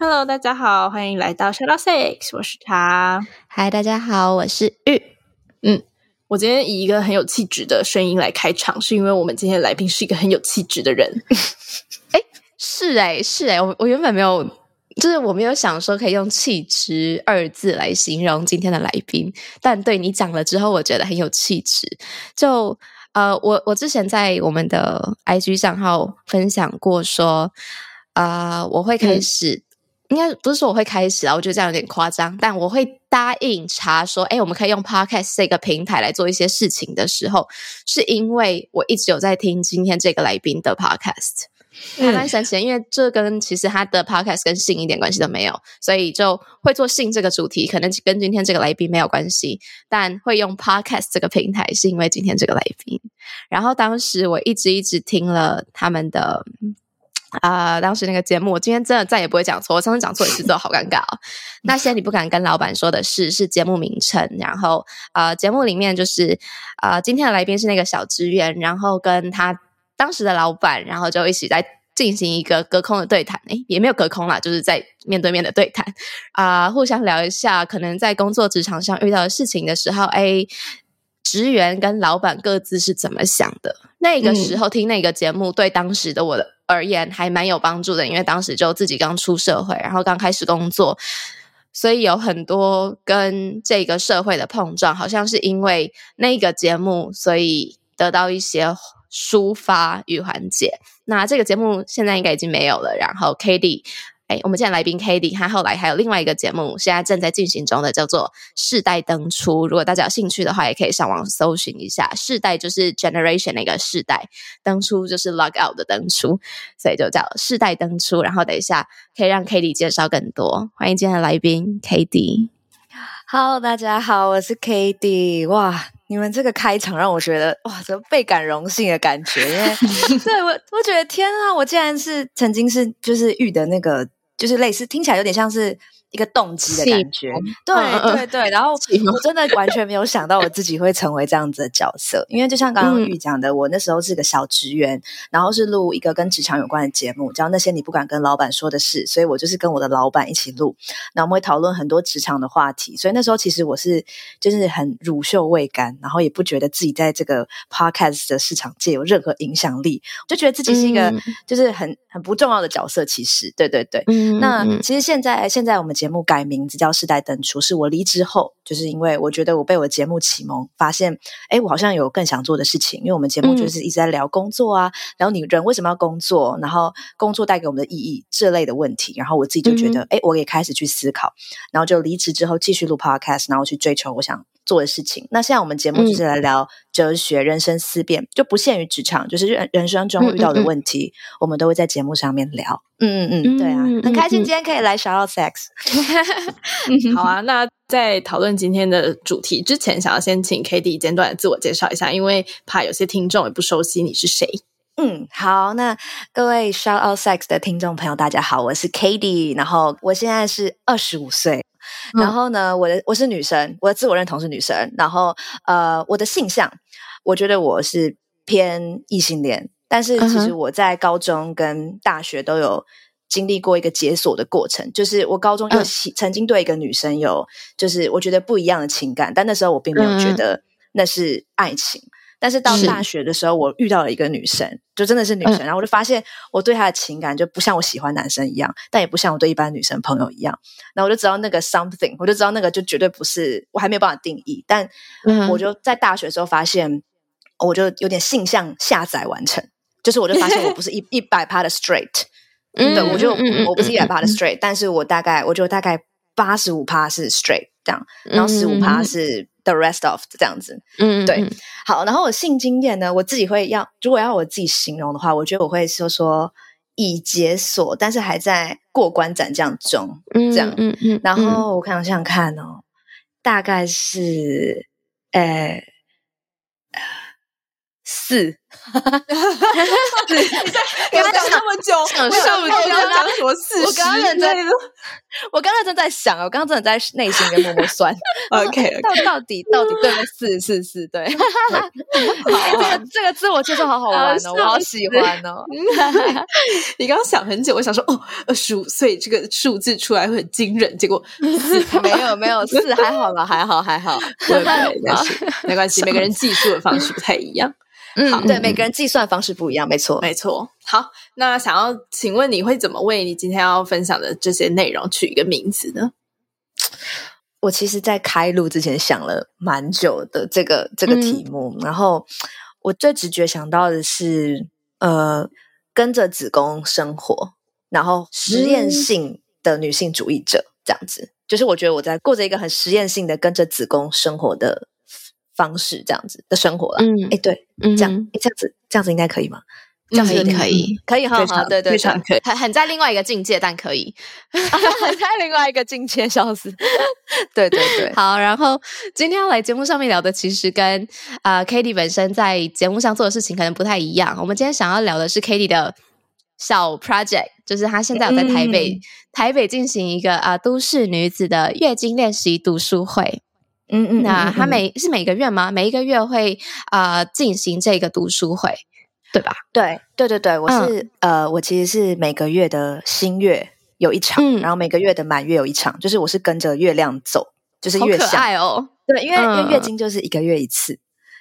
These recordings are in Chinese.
Hello，大家好，欢迎来到 out sex，我是茶。Hi，大家好，我是玉。嗯，我今天以一个很有气质的声音来开场，是因为我们今天的来宾是一个很有气质的人。哎，是哎，是哎，我我原本没有，就是我没有想说可以用气质二字来形容今天的来宾，但对你讲了之后，我觉得很有气质。就呃，我我之前在我们的 IG 账号分享过说，呃，我会开始，嗯、应该不是说我会开始啊，我觉得这样有点夸张，但我会答应查说，哎，我们可以用 Podcast 这个平台来做一些事情的时候，是因为我一直有在听今天这个来宾的 Podcast。还蛮神奇的，因为这跟其实他的 podcast 跟性一点关系都没有，所以就会做性这个主题，可能跟今天这个来宾没有关系，但会用 podcast 这个平台，是因为今天这个来宾。然后当时我一直一直听了他们的啊、呃，当时那个节目，我今天真的再也不会讲错，我上次讲错一次之后好尴尬哦。那些你不敢跟老板说的事是节目名称，然后呃，节目里面就是呃，今天的来宾是那个小职员，然后跟他。当时的老板，然后就一起在进行一个隔空的对谈，诶，也没有隔空啦，就是在面对面的对谈啊、呃，互相聊一下可能在工作职场上遇到的事情的时候，诶，职员跟老板各自是怎么想的？那个时候听那个节目，对当时的我的而言还蛮有帮助的，因为当时就自己刚出社会，然后刚开始工作，所以有很多跟这个社会的碰撞，好像是因为那个节目，所以得到一些。抒发与缓解。那这个节目现在应该已经没有了。然后 Cady，哎，我们今天来宾 Cady，他后来还有另外一个节目，现在正在进行中的，叫做《世代登出》。如果大家有兴趣的话，也可以上网搜寻一下。世代就是 generation 那个世代，登出就是 log out 的登出，所以就叫世代登出。然后等一下可以让 Cady 介绍更多。欢迎今天的来宾 Cady。Hello，大家好，我是 Cady。哇！你们这个开场让我觉得哇，这倍感荣幸的感觉，因为 对我，我觉得天啊，我竟然是曾经是就是玉的那个，就是类似听起来有点像是。一个动机的感觉，对对对，然后我真的完全没有想到我自己会成为这样子的角色，因为就像刚刚玉讲的，我那时候是个小职员，然后是录一个跟职场有关的节目，叫那些你不敢跟老板说的事，所以我就是跟我的老板一起录，然后我们会讨论很多职场的话题，所以那时候其实我是就是很乳臭未干，然后也不觉得自己在这个 podcast 的市场界有任何影响力，就觉得自己是一个就是很很不重要的角色，其实。对对对，那其实现在现在我们。节目改名字叫《世代登出》，是我离职后，就是因为我觉得我被我的节目启蒙，发现，哎，我好像有更想做的事情。因为我们节目就是一直在聊工作啊，然后你人为什么要工作，然后工作带给我们的意义这类的问题，然后我自己就觉得，哎，我也开始去思考，然后就离职之后继续录 Podcast，然后去追求我想做的事情。那现在我们节目就是来聊哲学、人生思辨，就不限于职场，就是人人生中遇到的问题，我们都会在节目上面聊。嗯嗯嗯，对啊，很开心今天可以来 shout out sex。好啊，那在讨论今天的主题之前，想要先请 Cady 简短的自我介绍一下，因为怕有些听众也不熟悉你是谁。嗯，好，那各位 shout out sex 的听众朋友，大家好，我是 Cady，然后我现在是二十五岁。然后呢，我的我是女生，我的自我认同是女生。然后呃，我的性向，我觉得我是偏异性恋。但是其实我在高中跟大学都有经历过一个解锁的过程，就是我高中有曾经对一个女生有，就是我觉得不一样的情感，但那时候我并没有觉得那是爱情。但是到大学的时候，我遇到了一个女生，就真的是女生，然后我就发现我对她的情感就不像我喜欢男生一样，但也不像我对一般女生朋友一样。然后我就知道那个 something，我就知道那个就绝对不是，我还没有办法定义。但我就在大学的时候发现，我就有点性向下载完成，就是我就发现我不是一 一百趴的 straight，对，我就我不是一百趴的 straight，但是我大概我就大概八十五趴是 straight 这样，然后十五趴是。The rest of 这样子，嗯，对，好，然后我性经验呢，我自己会要，如果要我自己形容的话，我觉得我会说说已解锁，但是还在过关斩将中，嗯、这样，嗯嗯。然后我看想想看哦，大概是，呃。四，你在跟他讲那么久，想数我刚刚讲什么四十？我刚刚认真，我刚刚正在想，我刚刚真的在内心里默默算。OK，到到底到底对不对？四四四对。好，这个这个自我介绍好好玩哦，我好喜欢哦。你刚刚想很久，我想说哦，二十五岁这个数字出来会很惊人，结果四没有没有四还好了，还好还好，对，没关系没关系，每个人计数的方式不太一样。好，对，每个人计算方式不一样，没错，没错。好，那想要请问你会怎么为你今天要分享的这些内容取一个名字呢？我其实，在开录之前想了蛮久的这个这个题目，嗯、然后我最直觉想到的是，呃，跟着子宫生活，然后实验性的女性主义者、嗯、这样子，就是我觉得我在过着一个很实验性的跟着子宫生活的。方式这样子的生活了，嗯，哎，对，嗯，这样，这样子，这样子应该可以吗？这样子可以，可以，哈好，对对，非常可以，很很在另外一个境界，但可以，很在另外一个境界，笑死，对对对，好，然后今天要来节目上面聊的，其实跟啊，Katie 本身在节目上做的事情可能不太一样。我们今天想要聊的是 Katie 的小 project，就是她现在有在台北，台北进行一个啊都市女子的月经练习读书会。嗯嗯，那他每是每个月吗？每一个月会啊进行这个读书会，对吧？对对对对，我是呃，我其实是每个月的新月有一场，然后每个月的满月有一场，就是我是跟着月亮走，就是月相。好可爱哦！对，因为因为月经就是一个月一次，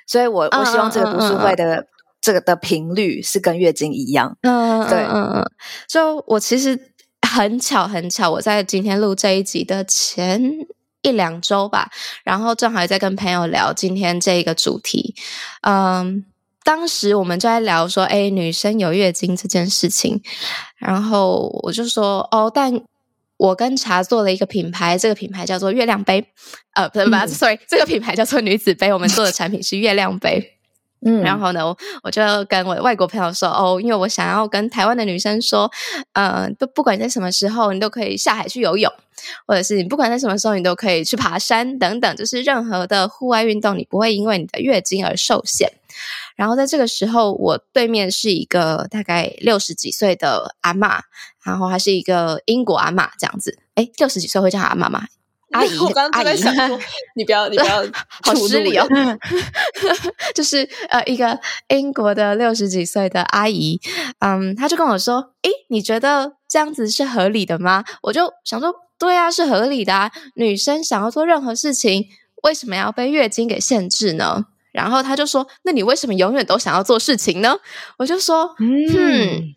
所以我我希望这个读书会的这个的频率是跟月经一样。嗯，对，嗯嗯，所以我其实很巧很巧，我在今天录这一集的前。一两周吧，然后正好也在跟朋友聊今天这一个主题。嗯，当时我们就在聊说，哎，女生有月经这件事情。然后我就说，哦，但我跟茶做了一个品牌，这个品牌叫做月亮杯。呃，不是，不是，sorry，这个品牌叫做女子杯。我们做的产品是月亮杯。嗯，然后呢，我就跟我外国朋友说，哦，因为我想要跟台湾的女生说，呃，都不管在什么时候，你都可以下海去游泳，或者是你不管在什么时候，你都可以去爬山等等，就是任何的户外运动，你不会因为你的月经而受限。然后在这个时候，我对面是一个大概六十几岁的阿嬷，然后还是一个英国阿嬷这样子。诶，六十几岁会叫阿嬷吗？阿姨，我刚刚在想说，你不要，你不要，好失礼哦。就是呃，一个英国的六十几岁的阿姨，嗯，她就跟我说：“诶，你觉得这样子是合理的吗？”我就想说：“对啊，是合理的啊。女生想要做任何事情，为什么要被月经给限制呢？”然后她就说：“那你为什么永远都想要做事情呢？”我就说：“嗯。”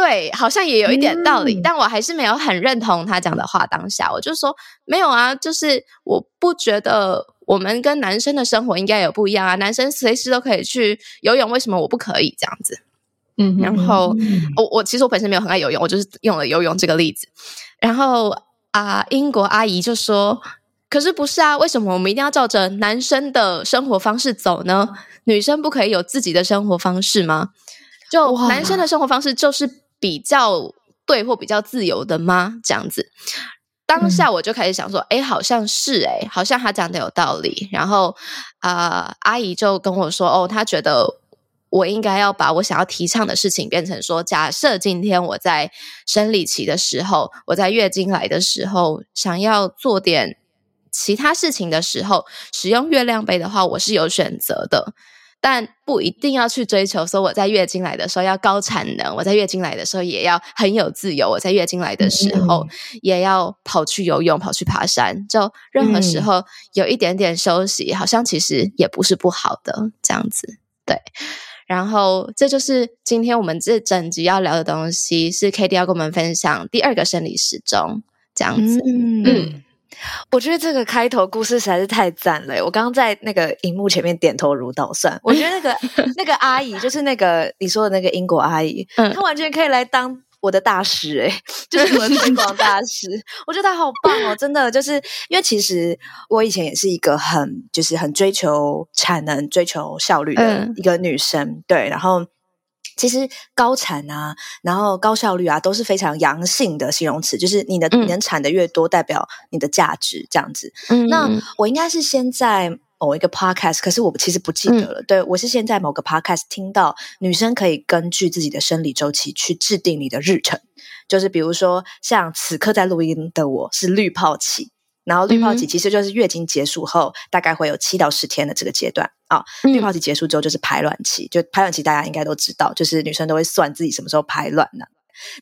对，好像也有一点道理，嗯、但我还是没有很认同他讲的话。当下我就说没有啊，就是我不觉得我们跟男生的生活应该有不一样啊。男生随时都可以去游泳，为什么我不可以这样子？嗯，然后、嗯、我我其实我本身没有很爱游泳，我就是用了游泳这个例子。然后啊、呃，英国阿姨就说：“可是不是啊？为什么我们一定要照着男生的生活方式走呢？女生不可以有自己的生活方式吗？就男生的生活方式就是。”比较对或比较自由的吗？这样子，当下我就开始想说，哎、嗯，好像是哎，好像他讲的有道理。然后啊、呃，阿姨就跟我说，哦，她觉得我应该要把我想要提倡的事情变成说，假设今天我在生理期的时候，我在月经来的时候，想要做点其他事情的时候，使用月亮杯的话，我是有选择的。但不一定要去追求说我在月经来的时候要高产能，我在月经来的时候也要很有自由，我在月经来的时候也要跑去游泳、跑去爬山，就任何时候有一点点休息，好像其实也不是不好的这样子。对，然后这就是今天我们这整集要聊的东西，是 Cady 要跟我们分享第二个生理时钟这样子。嗯。嗯我觉得这个开头故事实在是太赞了。我刚刚在那个荧幕前面点头如捣蒜。我觉得那个 那个阿姨，就是那个你说的那个英国阿姨，嗯、她完全可以来当我的大使诶，就是我的 推广大使。我觉得她好棒哦，真的，就是因为其实我以前也是一个很就是很追求产能、追求效率的一个女生，嗯、对，然后。其实高产啊，然后高效率啊，都是非常阳性的形容词，就是你的你能产的越多，代表你的价值这样子。嗯，那我应该是先在某一个 podcast，可是我其实不记得了。嗯、对，我是先在某个 podcast 听到女生可以根据自己的生理周期去制定你的日程，就是比如说像此刻在录音的我是滤泡期。然后滤泡期其实就是月经结束后，大概会有七到十天的这个阶段啊。滤泡期结束之后就是排卵期，就排卵期大家应该都知道，就是女生都会算自己什么时候排卵呢。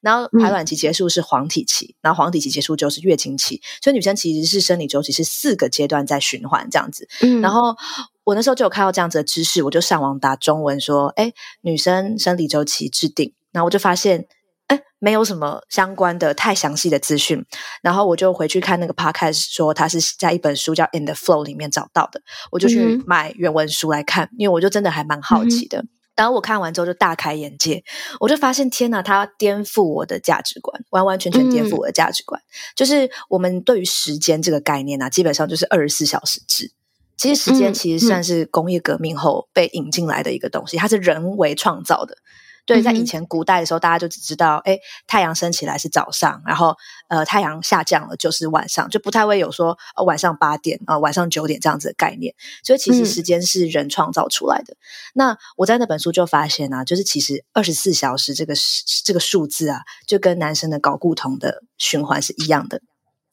然后排卵期结束是黄体期，然后黄体期结束就是月经期，所以女生其实是生理周期是四个阶段在循环这样子。然后我那时候就有看到这样子的知识，我就上网打中文说，哎，女生生理周期制定，然后我就发现。哎，没有什么相关的太详细的资讯，然后我就回去看那个 podcast，说他是在一本书叫《In the Flow》里面找到的，我就去买原文书来看，因为我就真的还蛮好奇的。嗯、然后我看完之后就大开眼界，我就发现天呐，它颠覆我的价值观，完完全全颠覆我的价值观。嗯、就是我们对于时间这个概念呢、啊，基本上就是二十四小时制。其实时间其实算是工业革命后被引进来的一个东西，它是人为创造的。对，在以前古代的时候，大家就只知道，哎，太阳升起来是早上，然后呃，太阳下降了就是晚上，就不太会有说呃晚上八点啊、呃，晚上九点这样子的概念。所以其实时间是人创造出来的。嗯、那我在那本书就发现啊，就是其实二十四小时这个这个数字啊，就跟男生的睾固酮的循环是一样的。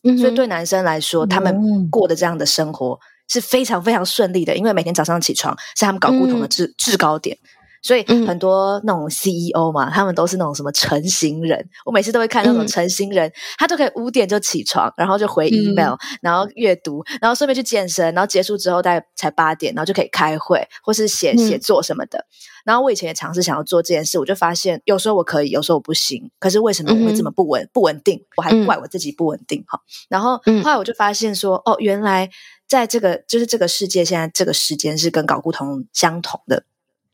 嗯、所以对男生来说，他们过的这样的生活是非常非常顺利的，因为每天早上起床是他们搞固同的制、嗯、制高点。所以很多那种 CEO 嘛，嗯、他们都是那种什么成型人。我每次都会看那种成型人，嗯、他都可以五点就起床，然后就回 email，、嗯、然后阅读，然后顺便去健身，然后结束之后大概才八点，然后就可以开会或是写写作什么的。嗯、然后我以前也尝试想要做这件事，我就发现有时候我可以，有时候我不行。可是为什么我会这么不稳、嗯、不稳定？我还怪我自己不稳定哈。然后后来我就发现说，哦，原来在这个就是这个世界，现在这个时间是跟睾固酮相同的。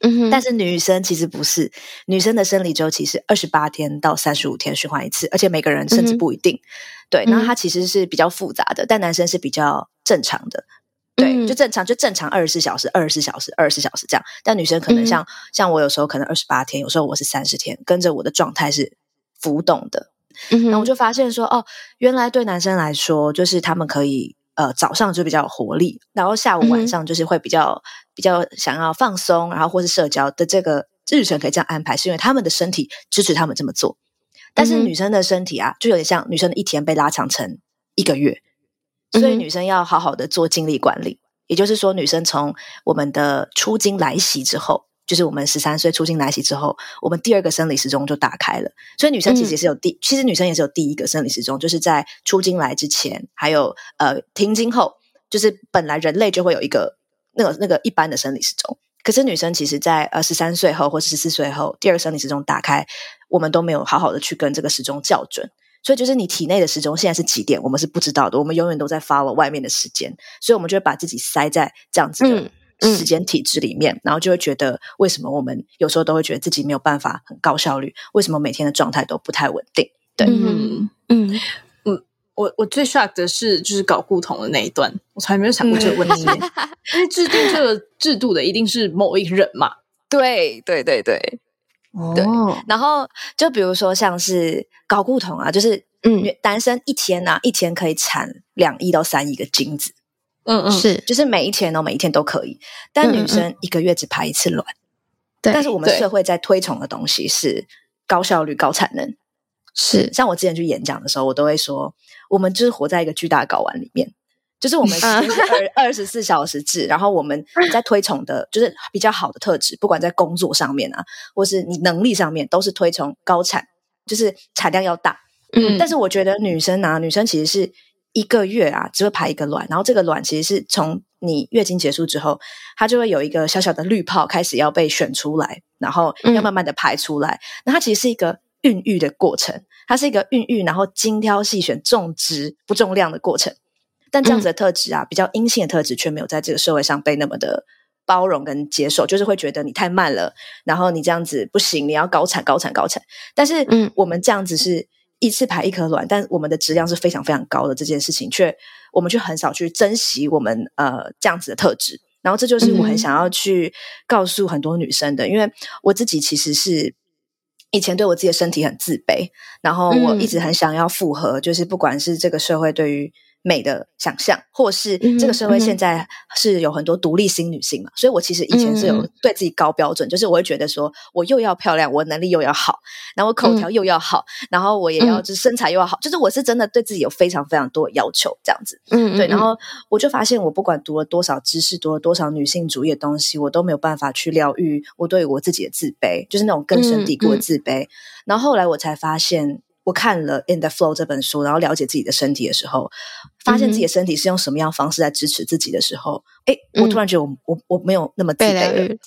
嗯哼，但是女生其实不是，女生的生理周期是二十八天到三十五天循环一次，而且每个人甚至不一定。对，那它其实是比较复杂的，但男生是比较正常的，对，就正常就正常二十四小时，二十四小时，二十四小时这样。但女生可能像、嗯、像我有时候可能二十八天，有时候我是三十天，跟着我的状态是浮动的。嗯哼，那我就发现说，哦，原来对男生来说，就是他们可以。呃，早上就比较有活力，然后下午晚上就是会比较、嗯、比较想要放松，然后或是社交的这个日程可以这样安排，是因为他们的身体支持他们这么做。但是女生的身体啊，就有点像女生的一天被拉长成一个月，所以女生要好好的做精力管理。嗯、也就是说，女生从我们的初经来袭之后。就是我们十三岁初经来袭之后，我们第二个生理时钟就打开了。所以女生其实也是有第，嗯、其实女生也是有第一个生理时钟，就是在初经来之前，还有呃停经后，就是本来人类就会有一个那个那个一般的生理时钟。可是女生其实在呃十三岁后或十四岁后，第二个生理时钟打开，我们都没有好好的去跟这个时钟校准。所以就是你体内的时钟现在是几点，我们是不知道的。我们永远都在 follow 外面的时间，所以我们就会把自己塞在这样子的。嗯时间体制里面，嗯、然后就会觉得为什么我们有时候都会觉得自己没有办法很高效率？为什么每天的状态都不太稳定？对，嗯嗯嗯，我我最 shock 的是就是搞固酮的那一段，我从来没有想过这个问题。嗯、因为制定这个制度的一定是某一个人嘛？对对对对，哦，对。然后就比如说像是搞固酮啊，就是嗯，男生一天啊，一天可以产两亿到三亿个精子。嗯嗯，是，就是每一天哦，每一天都可以。但女生一个月只排一次卵。对、嗯嗯，但是我们社会在推崇的东西是高效率、高产能。是，像我之前去演讲的时候，我都会说，我们就是活在一个巨大的睾丸里面，就是我们 是二二十四小时制，然后我们 在推崇的，就是比较好的特质，不管在工作上面啊，或是你能力上面，都是推崇高产，就是产量要大。嗯，但是我觉得女生啊，女生其实是。一个月啊，只会排一个卵，然后这个卵其实是从你月经结束之后，它就会有一个小小的滤泡开始要被选出来，然后要慢慢的排出来。嗯、那它其实是一个孕育的过程，它是一个孕育，然后精挑细选、种植不重量的过程。但这样子的特质啊，嗯、比较阴性的特质却没有在这个社会上被那么的包容跟接受，就是会觉得你太慢了，然后你这样子不行，你要高产、高产、高产。但是，嗯，我们这样子是。一次排一颗卵，但我们的质量是非常非常高的这件事情，却我们却很少去珍惜我们呃这样子的特质。然后这就是我很想要去告诉很多女生的，嗯、因为我自己其实是以前对我自己的身体很自卑，然后我一直很想要复合，嗯、就是不管是这个社会对于。美的想象，或是这个社会现在是有很多独立新女性嘛，嗯、所以我其实以前是有对自己高标准，嗯、就是我会觉得说，我又要漂亮，我能力又要好，然后我口条又要好，嗯、然后我也要就是身材又要好，嗯、就是我是真的对自己有非常非常多的要求，这样子。嗯，对。然后我就发现，我不管读了多少知识，读了多少女性主义的东西，我都没有办法去疗愈我对我自己的自卑，就是那种根深蒂固的自卑。然后后来我才发现。我看了《In the Flow》这本书，然后了解自己的身体的时候，发现自己的身体是用什么样的方式在支持自己的时候，哎、嗯，我突然觉得我我我没有那么自卑了。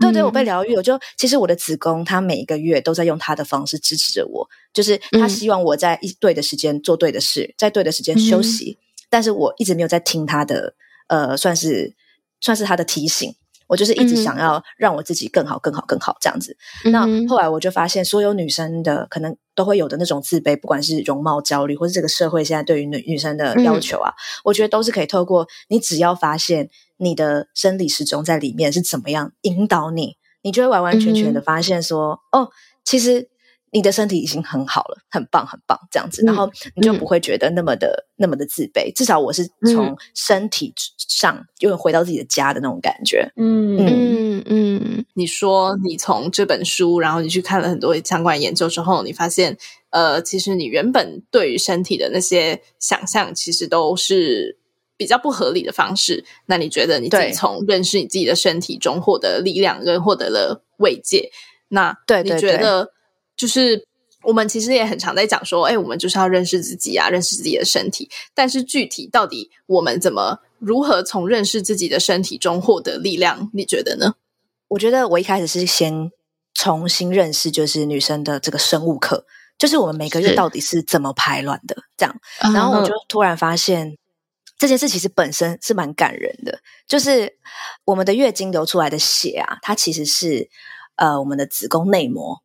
对对，我被疗愈。我就其实我的子宫，它每一个月都在用它的方式支持着我，就是它希望我在一对的时间做对的事，在对的时间休息。嗯、但是我一直没有在听它的，呃，算是算是它的提醒。我就是一直想要让我自己更好、更好、更好这样子。嗯、那后来我就发现，所有女生的可能都会有的那种自卑，不管是容貌焦虑，或是这个社会现在对于女女生的要求啊，嗯、我觉得都是可以透过你只要发现你的生理时钟在里面是怎么样引导你，你就会完完全全的发现说，嗯、哦，其实。你的身体已经很好了，很棒，很棒，这样子，然后你就不会觉得那么的、嗯、那么的自卑。至少我是从身体上又回到自己的家的那种感觉。嗯嗯嗯。嗯，你说你从这本书，然后你去看了很多相关研究之后，你发现，呃，其实你原本对于身体的那些想象，其实都是比较不合理的方式。那你觉得你自己从认识你自己的身体中获得力量，跟获得了慰藉？那对，你觉得？就是我们其实也很常在讲说，哎，我们就是要认识自己啊，认识自己的身体。但是具体到底我们怎么如何从认识自己的身体中获得力量？你觉得呢？我觉得我一开始是先重新认识，就是女生的这个生物课，就是我们每个月到底是怎么排卵的，这样。然后我就突然发现这件事其实本身是蛮感人的，就是我们的月经流出来的血啊，它其实是呃我们的子宫内膜。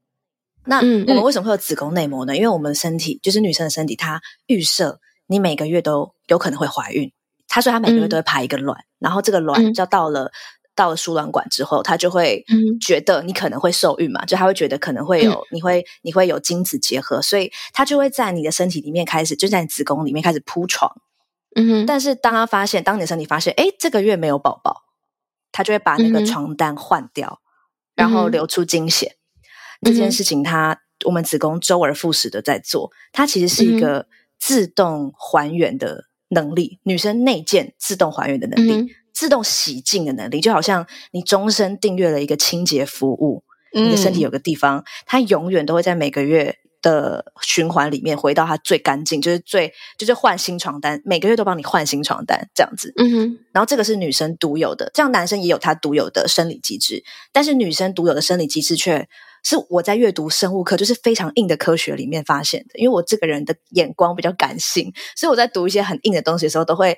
那我们为什么会有子宫内膜呢？因为我们身体就是女生的身体，它预设你每个月都有可能会怀孕。她说她每个月都会排一个卵，然后这个卵就到了到了输卵管之后，她就会觉得你可能会受孕嘛，就她会觉得可能会有你会你会有精子结合，所以她就会在你的身体里面开始就在你子宫里面开始铺床。嗯哼。但是当她发现，当你的身体发现，哎，这个月没有宝宝，她就会把那个床单换掉，然后流出经血。这件事情它，它我们子宫周而复始的在做，它其实是一个自动还原的能力，女生内建自动还原的能力，嗯、自动洗净的能力，就好像你终身订阅了一个清洁服务，你的身体有个地方，它永远都会在每个月的循环里面回到它最干净，就是最就是换新床单，每个月都帮你换新床单这样子。嗯哼，然后这个是女生独有的，这样男生也有他独有的生理机制，但是女生独有的生理机制却。是我在阅读生物课，就是非常硬的科学里面发现的。因为我这个人的眼光比较感性，所以我在读一些很硬的东西的时候，都会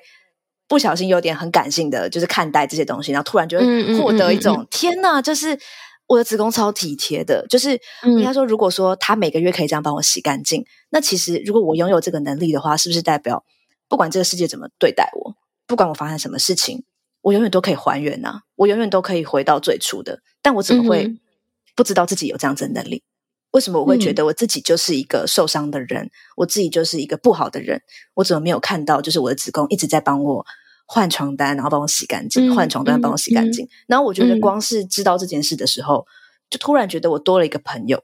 不小心有点很感性的，就是看待这些东西，然后突然就会获得一种、嗯嗯嗯、天哪，就是我的子宫超体贴的。就是应该说，如果说他每个月可以这样帮我洗干净，那其实如果我拥有这个能力的话，是不是代表不管这个世界怎么对待我，不管我发生什么事情，我永远都可以还原啊，我永远都可以回到最初的。但我怎么会？嗯不知道自己有这样子的能力，为什么我会觉得我自己就是一个受伤的人？嗯、我自己就是一个不好的人？我怎么没有看到？就是我的子宫一直在帮我换床单，然后帮我洗干净，换床单帮我洗干净。然后我觉得光是知道这件事的时候，嗯、就突然觉得我多了一个朋友。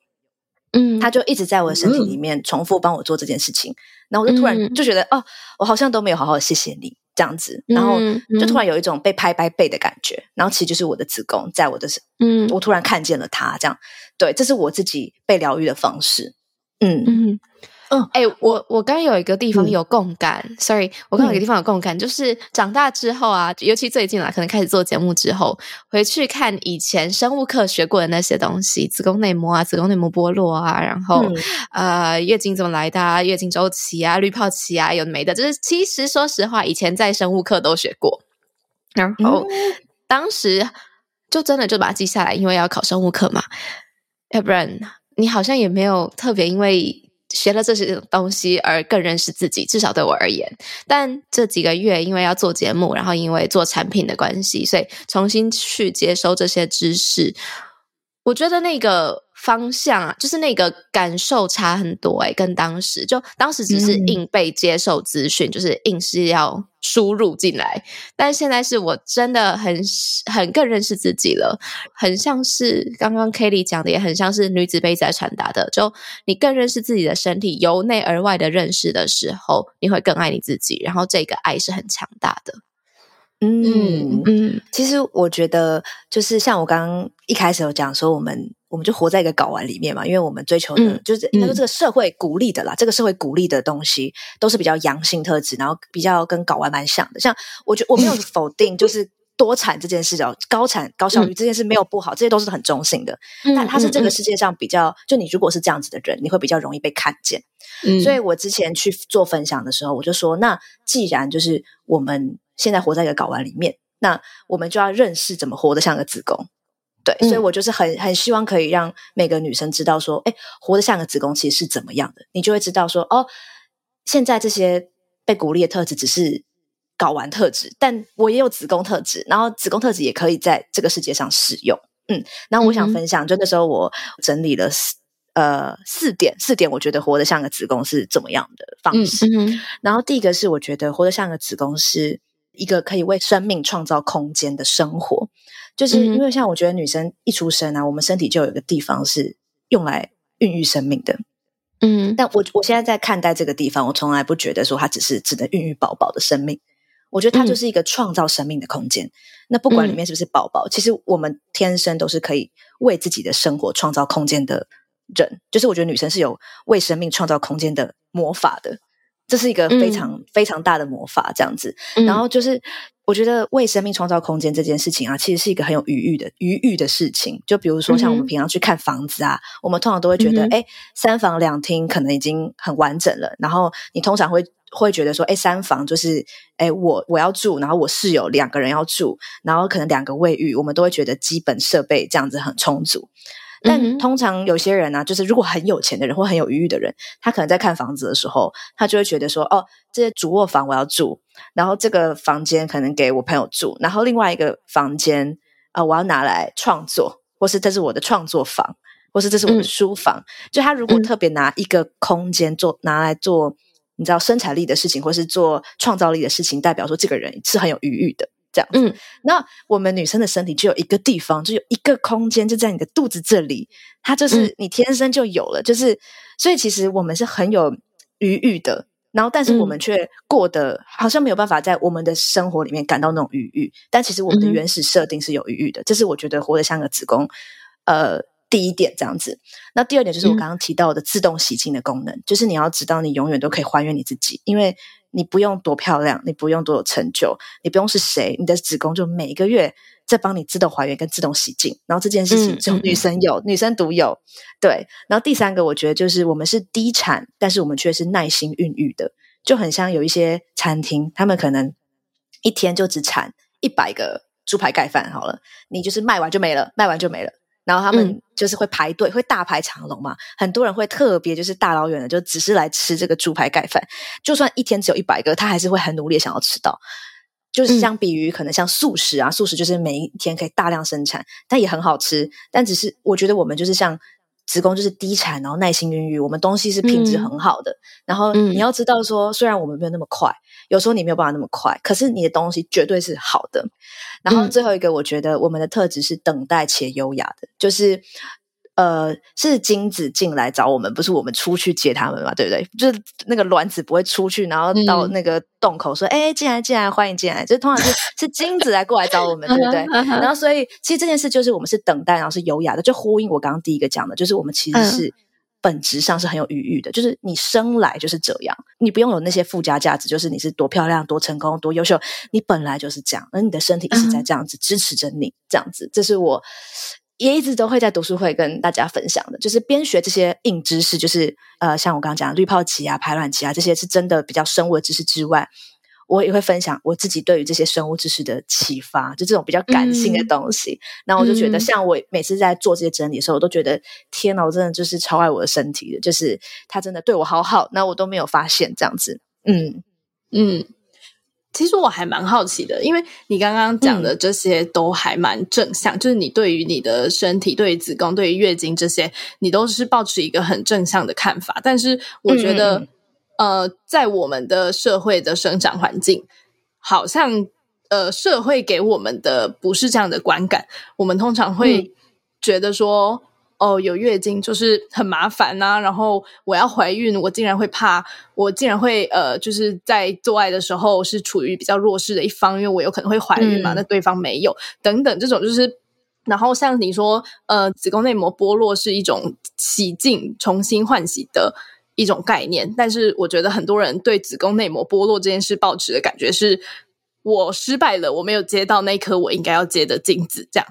嗯，他就一直在我的身体里面重复帮我做这件事情。嗯、然后我就突然就觉得，嗯、哦，我好像都没有好好的谢谢你。这样子，然后就突然有一种被拍拍背的感觉，嗯、然后其实就是我的子宫在我的，嗯，我突然看见了它，这样，对，这是我自己被疗愈的方式，嗯。嗯。嗯，哎、欸，我我刚刚有一个地方有共感、嗯、，sorry，我刚刚有一个地方有共感，嗯、就是长大之后啊，尤其最近啦，可能开始做节目之后，回去看以前生物课学过的那些东西，子宫内膜啊，子宫内膜剥落啊，然后、嗯、呃，月经怎么来的啊，月经周期啊，滤泡期啊，有的没的，就是其实说实话，以前在生物课都学过，然后、嗯、当时就真的就把它记下来，因为要考生物课嘛，要不然你好像也没有特别因为。学了这些东西而更认识自己，至少对我而言。但这几个月因为要做节目，然后因为做产品的关系，所以重新去接收这些知识，我觉得那个方向啊，就是那个感受差很多诶、欸，跟当时。就当时只是硬被接受资讯，嗯、就是硬是要输入进来，但现在是我真的很很更认识自己了，很像是刚刚 Kelly 讲的，也很像是女子杯在传达的，就你更认识自己的身体，由内而外的认识的时候，你会更爱你自己，然后这个爱是很强大的。嗯嗯，其实我觉得就是像我刚刚一开始有讲说，我们我们就活在一个睾丸里面嘛，因为我们追求的、嗯、就是那个这个社会鼓励的啦，嗯、这个社会鼓励的东西都是比较阳性特质，然后比较跟睾丸蛮像的。像我觉得我没有否定，就是多产这件事哦，高产高效率这件事没有不好，这些都是很中性的。嗯、但它是这个世界上比较，就你如果是这样子的人，你会比较容易被看见。嗯、所以我之前去做分享的时候，我就说，那既然就是我们。现在活在一个睾丸里面，那我们就要认识怎么活得像个子宫，对，嗯、所以我就是很很希望可以让每个女生知道说，哎，活得像个子宫其实是怎么样的，你就会知道说，哦，现在这些被鼓励的特质只是睾丸特质，但我也有子宫特质，然后子宫特质也可以在这个世界上使用，嗯，然后我想分享，嗯、就那时候我整理了四呃四点，四点我觉得活得像个子宫是怎么样的方式，然后第一个是我觉得活得像个子宫是。一个可以为生命创造空间的生活，就是因为像我觉得女生一出生啊，我们身体就有一个地方是用来孕育生命的，嗯，但我我现在在看待这个地方，我从来不觉得说它只是只能孕育宝宝的生命，我觉得它就是一个创造生命的空间。嗯、那不管里面是不是宝宝，其实我们天生都是可以为自己的生活创造空间的人，就是我觉得女生是有为生命创造空间的魔法的。这是一个非常、嗯、非常大的魔法，这样子。嗯、然后就是，我觉得为生命创造空间这件事情啊，其实是一个很有余裕的余裕的事情。就比如说，像我们平常去看房子啊，嗯、我们通常都会觉得，哎、嗯，三房两厅可能已经很完整了。然后你通常会会觉得说，哎，三房就是，哎，我我要住，然后我室友两个人要住，然后可能两个卫浴，我们都会觉得基本设备这样子很充足。但通常有些人呢、啊，就是如果很有钱的人或很有余裕的人，他可能在看房子的时候，他就会觉得说：“哦，这些主卧房我要住，然后这个房间可能给我朋友住，然后另外一个房间啊、呃，我要拿来创作，或是这是我的创作房，或是这是我的书房。嗯”就他如果特别拿一个空间做拿来做，你知道生产力的事情，或是做创造力的事情，代表说这个人是很有余裕的。这样子，嗯，那我们女生的身体就有一个地方，就有一个空间，就在你的肚子这里，它就是你天生就有了，嗯、就是所以其实我们是很有余裕的，然后但是我们却过得好像没有办法在我们的生活里面感到那种余裕，但其实我们的原始设定是有余裕的，这、嗯、是我觉得活得像个子宫，呃，第一点这样子。那第二点就是我刚刚提到的自动洗净的功能，嗯、就是你要知道你永远都可以还原你自己，因为。你不用多漂亮，你不用多有成就，你不用是谁，你的子宫就每个月在帮你自动还原跟自动洗净，然后这件事情只有女生有，嗯、女生独有。对，然后第三个我觉得就是我们是低产，但是我们却是耐心孕育的，就很像有一些餐厅，他们可能一天就只产一百个猪排盖饭好了，你就是卖完就没了，卖完就没了。然后他们就是会排队，嗯、会大排长龙嘛。很多人会特别就是大老远的，就只是来吃这个猪排盖饭。就算一天只有一百个，他还是会很努力想要吃到。就是相比于可能像素食啊，嗯、素食就是每一天可以大量生产，但也很好吃。但只是我觉得我们就是像。子宫就是低产，然后耐心孕育，我们东西是品质很好的。嗯、然后你要知道说，虽然我们没有那么快，有时候你没有办法那么快，可是你的东西绝对是好的。然后最后一个，我觉得我们的特质是等待且优雅的，就是。呃，是精子进来找我们，不是我们出去接他们嘛？对不对？就是那个卵子不会出去，然后到那个洞口说：“哎、嗯，进来，进来，欢迎进来。”就通常是是精子来过来找我们，对不对？然后，所以其实这件事就是我们是等待，然后是优雅的，就呼应我刚刚第一个讲的，就是我们其实是本质上是很有余裕的，就是你生来就是这样，你不用有那些附加价值，就是你是多漂亮、多成功、多优秀，你本来就是这样，而你的身体一直在这样子支持着你，这样子，这是我。也一直都会在读书会跟大家分享的，就是边学这些硬知识，就是呃，像我刚刚讲的滤泡期啊、排卵期啊，这些是真的比较生物的知识之外，我也会分享我自己对于这些生物知识的启发，就这种比较感性的东西。那、嗯、我就觉得，像我每次在做这些整理的时候，我都觉得天哪，我真的就是超爱我的身体的，就是他真的对我好好，那我都没有发现这样子。嗯嗯。其实我还蛮好奇的，因为你刚刚讲的这些都还蛮正向，嗯、就是你对于你的身体、对于子宫、对于月经这些，你都是抱持一个很正向的看法。但是我觉得，嗯、呃，在我们的社会的生长环境，好像呃，社会给我们的不是这样的观感。我们通常会觉得说。嗯哦，有月经就是很麻烦呐、啊，然后我要怀孕，我竟然会怕，我竟然会呃，就是在做爱的时候是处于比较弱势的一方，因为我有可能会怀孕嘛，嗯、那对方没有，等等这种就是，然后像你说，呃，子宫内膜剥落是一种洗净、重新换洗的一种概念，但是我觉得很多人对子宫内膜剥落这件事抱持的感觉是，我失败了，我没有接到那颗我应该要接的精子，这样。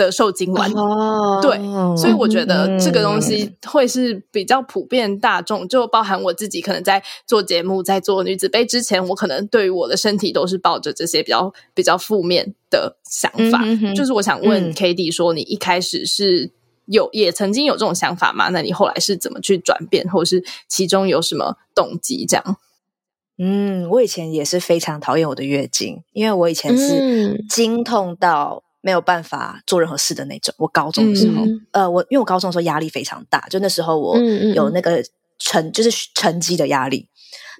的受精卵，哦、对，所以我觉得这个东西会是比较普遍大众，嗯、就包含我自己，可能在做节目、在做女子杯之前，我可能对于我的身体都是抱着这些比较比较负面的想法。嗯、哼哼就是我想问 Cady 说，你一开始是有也曾经有这种想法吗？那你后来是怎么去转变，或者是其中有什么动机？这样？嗯，我以前也是非常讨厌我的月经，因为我以前是经痛到。没有办法做任何事的那种。我高中的时候，嗯、呃，我因为我高中的时候压力非常大，就那时候我有那个成、嗯、就是成绩的压力，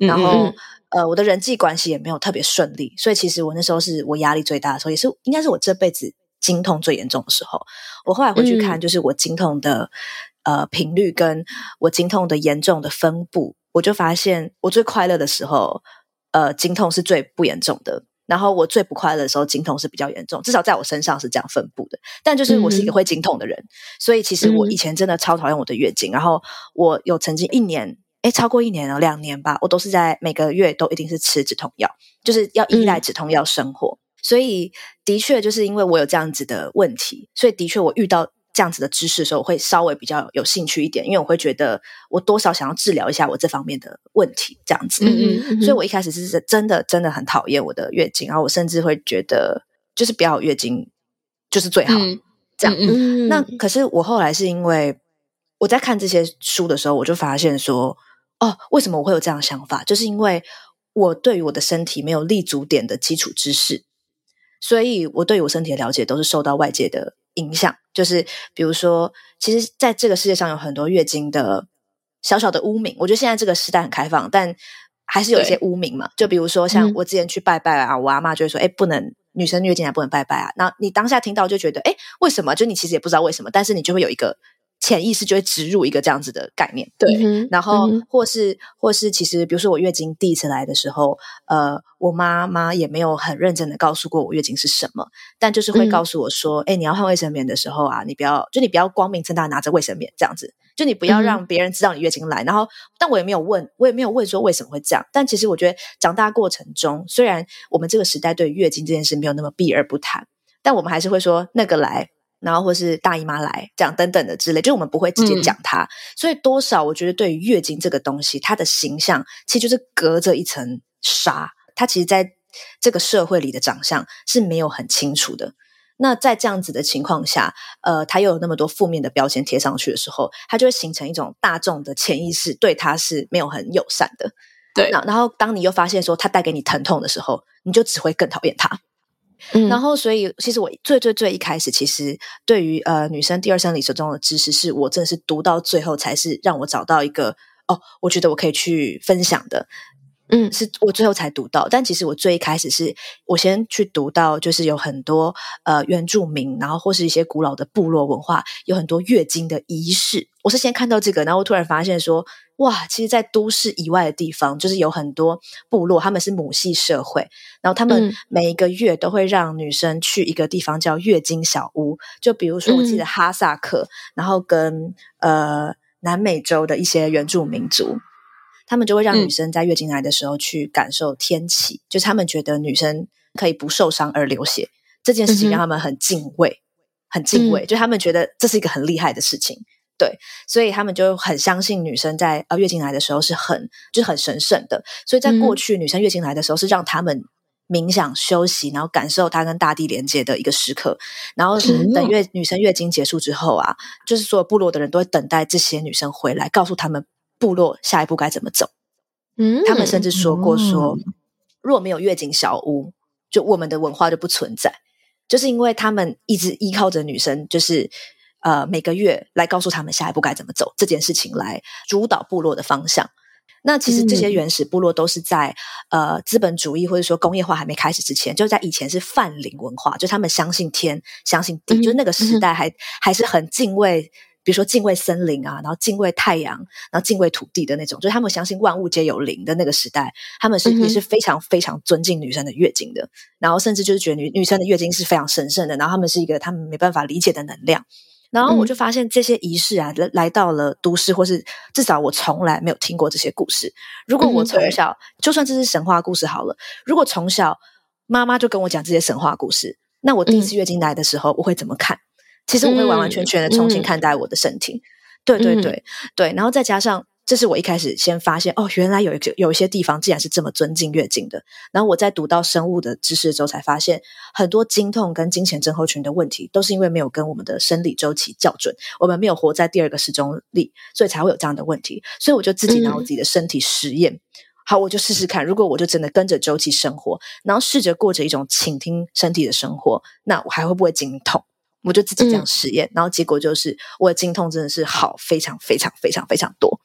嗯、然后、嗯、呃，我的人际关系也没有特别顺利，所以其实我那时候是我压力最大的时候，也是应该是我这辈子经痛最严重的时候。我后来回去看，就是我经痛的、嗯、呃频率跟我经痛的严重的分布，我就发现我最快乐的时候，呃，经痛是最不严重的。然后我最不快乐的时候，经痛是比较严重，至少在我身上是这样分布的。但就是我是一个会经痛的人，嗯、所以其实我以前真的超讨厌我的月经。嗯、然后我有曾经一年，诶超过一年了，两年吧，我都是在每个月都一定是吃止痛药，就是要依赖止痛药生活。嗯、所以的确就是因为我有这样子的问题，所以的确我遇到。这样子的知识的时候，我会稍微比较有兴趣一点，因为我会觉得我多少想要治疗一下我这方面的问题，这样子。嗯嗯嗯，所以我一开始是真的真的很讨厌我的月经，然后我甚至会觉得就是不要有月经就是最好，嗯、这样。嗯嗯嗯，那可是我后来是因为我在看这些书的时候，我就发现说，哦，为什么我会有这样的想法？就是因为我对于我的身体没有立足点的基础知识，所以我对于我身体的了解都是受到外界的。影响就是，比如说，其实在这个世界上有很多月经的小小的污名。我觉得现在这个时代很开放，但还是有一些污名嘛。就比如说，像我之前去拜拜啊，嗯、我阿妈就会说：“哎，不能女生月经还不能拜拜啊。”那你当下听到就觉得：“哎，为什么？”就你其实也不知道为什么，但是你就会有一个。潜意识就会植入一个这样子的概念，对，嗯、然后或是或是其实，比如说我月经第一次来的时候，呃，我妈妈也没有很认真的告诉过我月经是什么，但就是会告诉我说，哎、嗯，你要换卫生棉的时候啊，你不要，就你不要光明正大拿着卫生棉这样子，就你不要让别人知道你月经来。嗯、然后，但我也没有问，我也没有问说为什么会这样。但其实我觉得长大过程中，虽然我们这个时代对月经这件事没有那么避而不谈，但我们还是会说那个来。然后或是大姨妈来这样等等的之类，就我们不会直接讲它，嗯、所以多少我觉得对于月经这个东西，它的形象其实就是隔着一层纱，它其实在这个社会里的长相是没有很清楚的。那在这样子的情况下，呃，它又有那么多负面的标签贴上去的时候，它就会形成一种大众的潜意识，对它是没有很友善的。对，那然后当你又发现说它带给你疼痛的时候，你就只会更讨厌它。嗯、然后，所以其实我最最最一开始，其实对于呃女生第二生理时钟的知识，是我真的是读到最后，才是让我找到一个哦，我觉得我可以去分享的。嗯，是我最后才读到，但其实我最一开始是我先去读到，就是有很多呃原住民，然后或是一些古老的部落文化，有很多月经的仪式。我是先看到这个，然后突然发现说，哇，其实，在都市以外的地方，就是有很多部落，他们是母系社会，然后他们每一个月都会让女生去一个地方叫月经小屋，就比如说我记得哈萨克，然后跟呃南美洲的一些原住民族。他们就会让女生在月经来的时候去感受天气，嗯、就是他们觉得女生可以不受伤而流血这件事情，让他们很敬畏，嗯、很敬畏，嗯、就他们觉得这是一个很厉害的事情，对，所以他们就很相信女生在呃月经来的时候是很就是很神圣的，所以在过去、嗯、女生月经来的时候是让他们冥想休息，然后感受她跟大地连接的一个时刻，然后等月女生月经结束之后啊，就是所有部落的人都会等待这些女生回来，告诉他们。部落下一步该怎么走？嗯，他们甚至说过说，如果没有月经小屋，就我们的文化就不存在，就是因为他们一直依靠着女生，就是呃每个月来告诉他们下一步该怎么走这件事情来主导部落的方向。那其实这些原始部落都是在、嗯、呃资本主义或者说工业化还没开始之前，就在以前是泛灵文化，就他们相信天，相信地，嗯、就是那个时代还、嗯、还是很敬畏，比如说敬畏森林啊，然后敬畏太阳，然后敬畏土地的那种，就是他们相信万物皆有灵的那个时代，他们是、嗯、也是非常非常尊敬女生的月经的，然后甚至就是觉得女女生的月经是非常神圣的，然后他们是一个他们没办法理解的能量。然后我就发现这些仪式啊，来、嗯、来到了都市，或是至少我从来没有听过这些故事。如果我从小，嗯、就算这是神话故事好了，如果从小妈妈就跟我讲这些神话故事，那我第一次月经来的时候，我会怎么看？其实我会完完全全的重新看待我的身体。嗯、对对对、嗯、对，然后再加上。这是我一开始先发现哦，原来有一个有一些地方竟然是这么尊敬月经的。然后我在读到生物的知识之后，才发现很多经痛跟经前症候群的问题，都是因为没有跟我们的生理周期校准，我们没有活在第二个时钟里，所以才会有这样的问题。所以我就自己拿我自己的身体实验，嗯、好，我就试试看，如果我就真的跟着周期生活，然后试着过着一种倾听身体的生活，那我还会不会经痛？我就自己这样实验，嗯、然后结果就是我的经痛真的是好非常非常非常非常多。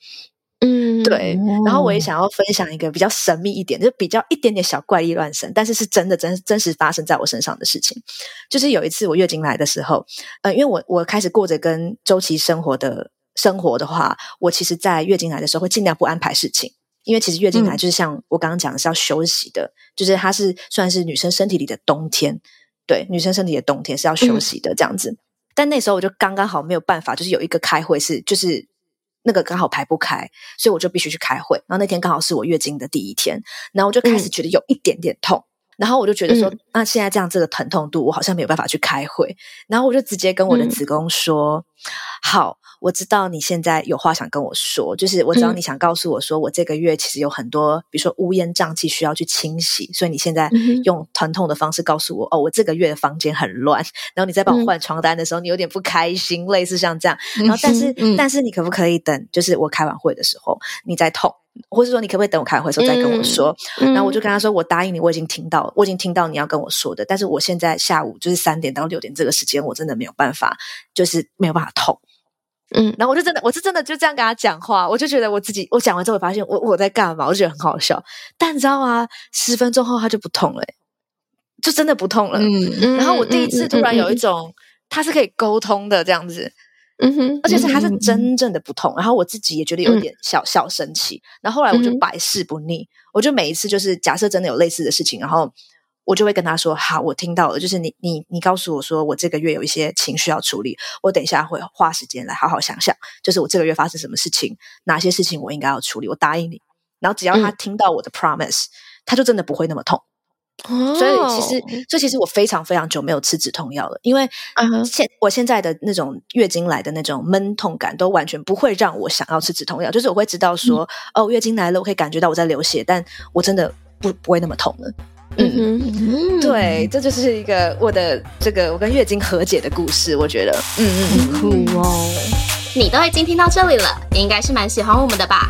嗯，对。然后我也想要分享一个比较神秘一点，就比较一点点小怪力乱神，但是是真的真真实发生在我身上的事情。就是有一次我月经来的时候，呃，因为我我开始过着跟周期生活的生活的话，我其实，在月经来的时候会尽量不安排事情，因为其实月经来就是像我刚刚讲的是要休息的，嗯、就是它是算是女生身体里的冬天，对，女生身体的冬天是要休息的这样子。嗯、但那时候我就刚刚好没有办法，就是有一个开会是就是。那个刚好排不开，所以我就必须去开会。然后那天刚好是我月经的第一天，然后我就开始觉得有一点点痛，嗯、然后我就觉得说，嗯、那现在这样这个疼痛度，我好像没有办法去开会。然后我就直接跟我的子宫说：“嗯、好。”我知道你现在有话想跟我说，就是我知道你想告诉我说，我这个月其实有很多，比如说乌烟瘴气需要去清洗，所以你现在用疼痛的方式告诉我，哦，我这个月的房间很乱，然后你在帮我换床单的时候，你有点不开心，类似像这样。然后，但是，但是你可不可以等，就是我开完会的时候，你再痛，或是说你可不可以等我开完会的时候再跟我说？然后我就跟他说，我答应你，我已经听到，我已经听到你要跟我说的，但是我现在下午就是三点到六点这个时间，我真的没有办法，就是没有办法痛。嗯，然后我就真的，我是真的就这样跟他讲话，我就觉得我自己，我讲完之后，我发现我我在干嘛，我就觉得很好笑。但你知道吗？十分钟后他就不痛了，就真的不痛了。然后我第一次突然有一种，他是可以沟通的这样子，嗯哼，而且是他是真正的不痛。然后我自己也觉得有点小小生气。然后后来我就百试不腻，我就每一次就是假设真的有类似的事情，然后。我就会跟他说：“好，我听到了，就是你你你告诉我说，我这个月有一些情绪要处理，我等一下会花时间来好好想想，就是我这个月发生什么事情，哪些事情我应该要处理，我答应你。然后只要他听到我的 promise，、嗯、他就真的不会那么痛。哦、所以其实，这其实我非常非常久没有吃止痛药了，因为现我现在的那种月经来的那种闷痛感，都完全不会让我想要吃止痛药。就是我会知道说，嗯、哦，月经来了，我可以感觉到我在流血，但我真的不不会那么痛了。”嗯。嗯，对，这就是一个我的这个我跟月经和解的故事，我觉得，嗯嗯，酷哦。你都已经听到这里了，你应该是蛮喜欢我们的吧？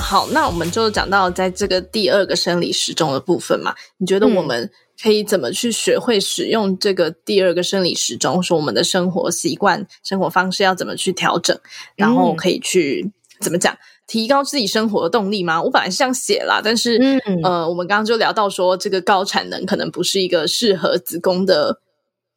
好，那我们就讲到在这个第二个生理时钟的部分嘛。你觉得我们可以怎么去学会使用这个第二个生理时钟？说我们的生活习惯、生活方式要怎么去调整，然后可以去、嗯、怎么讲，提高自己生活的动力吗？我本来是这样写啦，但是、嗯、呃，我们刚刚就聊到说，这个高产能可能不是一个适合子宫的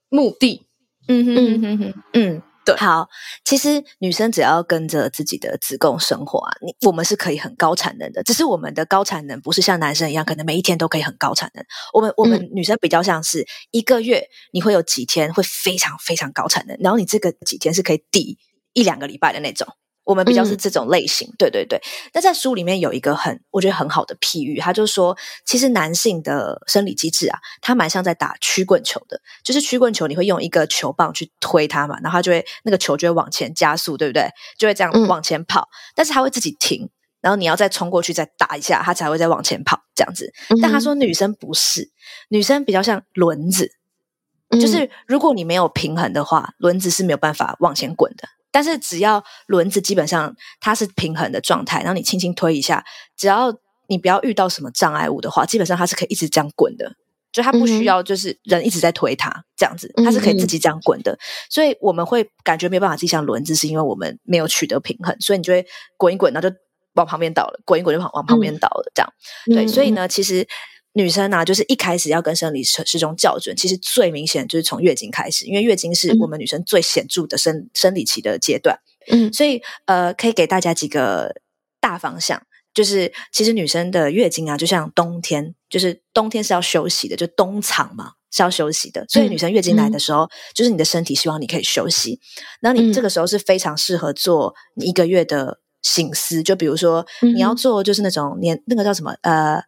目的。嗯哼嗯哼哼嗯。对，好，其实女生只要跟着自己的子宫生活啊，你我们是可以很高产能的。只是我们的高产能不是像男生一样，可能每一天都可以很高产能。我们我们女生比较像是一个月你会有几天会非常非常高产能，然后你这个几天是可以抵一两个礼拜的那种。我们比较是这种类型，嗯、对对对。那在书里面有一个很我觉得很好的譬喻，他就说，其实男性的生理机制啊，他蛮像在打曲棍球的，就是曲棍球你会用一个球棒去推它嘛，然后它就会那个球就会往前加速，对不对？就会这样往前跑，嗯、但是它会自己停，然后你要再冲过去再打一下，它才会再往前跑这样子。但他说女生不是，女生比较像轮子，就是如果你没有平衡的话，轮子是没有办法往前滚的。但是只要轮子基本上它是平衡的状态，然后你轻轻推一下，只要你不要遇到什么障碍物的话，基本上它是可以一直这样滚的。就它不需要就是人一直在推它这样子，它是可以自己这样滚的。所以我们会感觉没办法自己像轮子，是因为我们没有取得平衡，所以你就会滚一滚，然后就往旁边倒了，滚一滚就往往旁边倒了，这样。对，所以呢，其实。女生呢、啊，就是一开始要跟生理时钟校准，其实最明显就是从月经开始，因为月经是我们女生最显著的生、嗯、生理期的阶段。嗯，所以呃，可以给大家几个大方向，就是其实女生的月经啊，就像冬天，就是冬天是要休息的，就冬藏嘛是要休息的。所以女生月经来的时候，嗯、就是你的身体希望你可以休息，那、嗯、你这个时候是非常适合做你一个月的醒思，就比如说你要做就是那种年那个叫什么呃。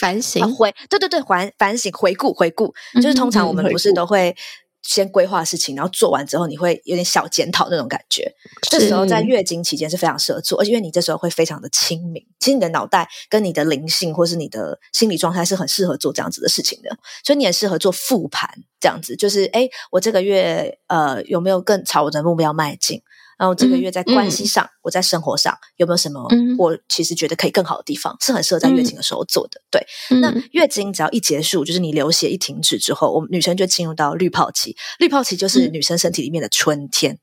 反省、啊、回，对对对，反反省回顾回顾，就是通常我们不是都会先规划事情，嗯、然后做完之后你会有点小检讨那种感觉。这时候在月经期间是非常适合做，而且因为你这时候会非常的清明，其实你的脑袋跟你的灵性或是你的心理状态是很适合做这样子的事情的，所以你也适合做复盘这样子，就是哎我这个月呃有没有更朝我的目标迈进？然后这个月在关系上，嗯、我在生活上有没有什么我其实觉得可以更好的地方，嗯、是很适合在月经的时候做的。对，嗯、那月经只要一结束，就是你流血一停止之后，我们女生就进入到滤泡期。滤泡期就是女生身体里面的春天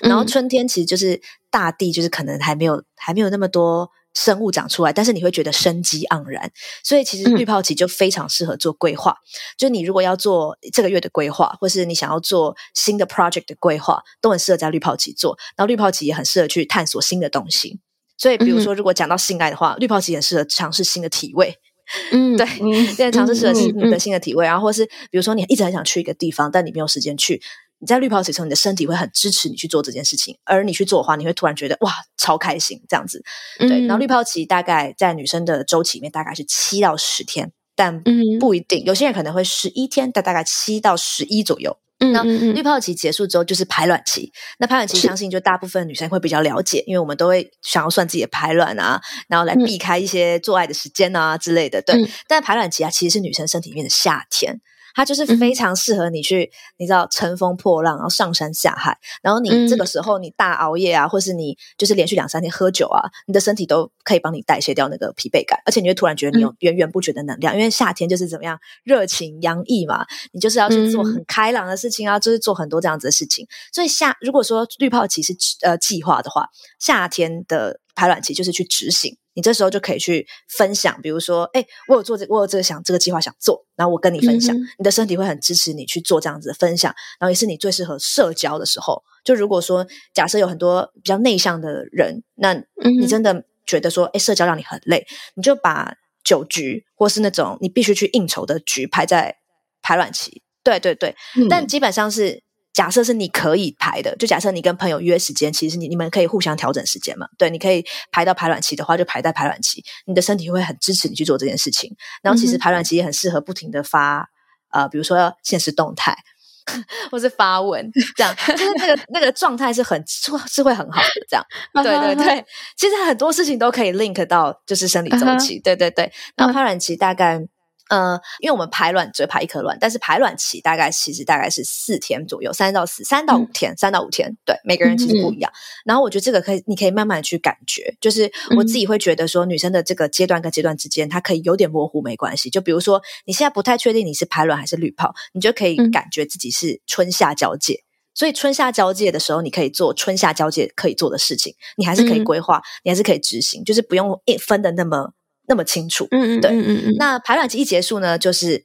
然后春天其实就是大地，就是可能还没有还没有那么多。生物长出来，但是你会觉得生机盎然，所以其实绿泡期就非常适合做规划。嗯、就你如果要做这个月的规划，或是你想要做新的 project 的规划，都很适合在绿泡期做。然后绿泡期也很适合去探索新的东西。所以，比如说，如果讲到性爱的话，滤、嗯、泡期也适合尝试新的体位。嗯，对，现在尝试适合新的新的体位。然后，或是比如说，你一直很想去一个地方，但你没有时间去。你在滤泡期的时候，你的身体会很支持你去做这件事情，而你去做的话，你会突然觉得哇，超开心这样子。对，嗯、然后滤泡期大概在女生的周期里面大概是七到十天，但不一定，有些人可能会十一天，但大概七到十一左右。嗯，那滤泡期结束之后就是排卵期，那排卵期相信就大部分女生会比较了解，因为我们都会想要算自己的排卵啊，然后来避开一些做爱的时间啊之类的。对，嗯、但排卵期啊，其实是女生身体里面的夏天。它就是非常适合你去，嗯、你知道乘风破浪，然后上山下海，然后你这个时候你大熬夜啊，嗯、或是你就是连续两三天喝酒啊，你的身体都可以帮你代谢掉那个疲惫感，而且你会突然觉得你有源源不绝的能量，嗯、因为夏天就是怎么样热情洋溢嘛，你就是要去做很开朗的事情啊，嗯、就是做很多这样子的事情。所以夏如果说滤泡期是呃计划的话，夏天的排卵期就是去执行。你这时候就可以去分享，比如说，哎，我有做这，我有这个想这个计划想做，然后我跟你分享，嗯、你的身体会很支持你去做这样子的分享，然后也是你最适合社交的时候。就如果说假设有很多比较内向的人，那你真的觉得说，哎，社交让你很累，你就把酒局或是那种你必须去应酬的局排在排卵期。对对对，嗯、但基本上是。假设是你可以排的，就假设你跟朋友约时间，其实你你们可以互相调整时间嘛。对，你可以排到排卵期的话，就排在排卵期，你的身体会很支持你去做这件事情。然后其实排卵期也很适合不停的发呃，比如说现实动态，或是发文，这样就是那个 那个状态是很是是会很好的。这样，对对对，其实很多事情都可以 link 到就是生理周期，对对对。然后排卵期大概。呃，因为我们排卵只会排一颗卵，但是排卵期大概其实大概是四天左右，三到四，三到五天，三到五天，对，每个人其实不一样。嗯、然后我觉得这个可以，你可以慢慢去感觉，就是我自己会觉得说，女生的这个阶段跟阶段之间，它可以有点模糊，没关系。就比如说你现在不太确定你是排卵还是滤泡，你就可以感觉自己是春夏交界。所以春夏交界的时候，你可以做春夏交界可以做的事情，你还是可以规划，你还是可以执行，就是不用一分的那么。那么清楚，嗯嗯，对，嗯嗯嗯。那排卵期一结束呢，就是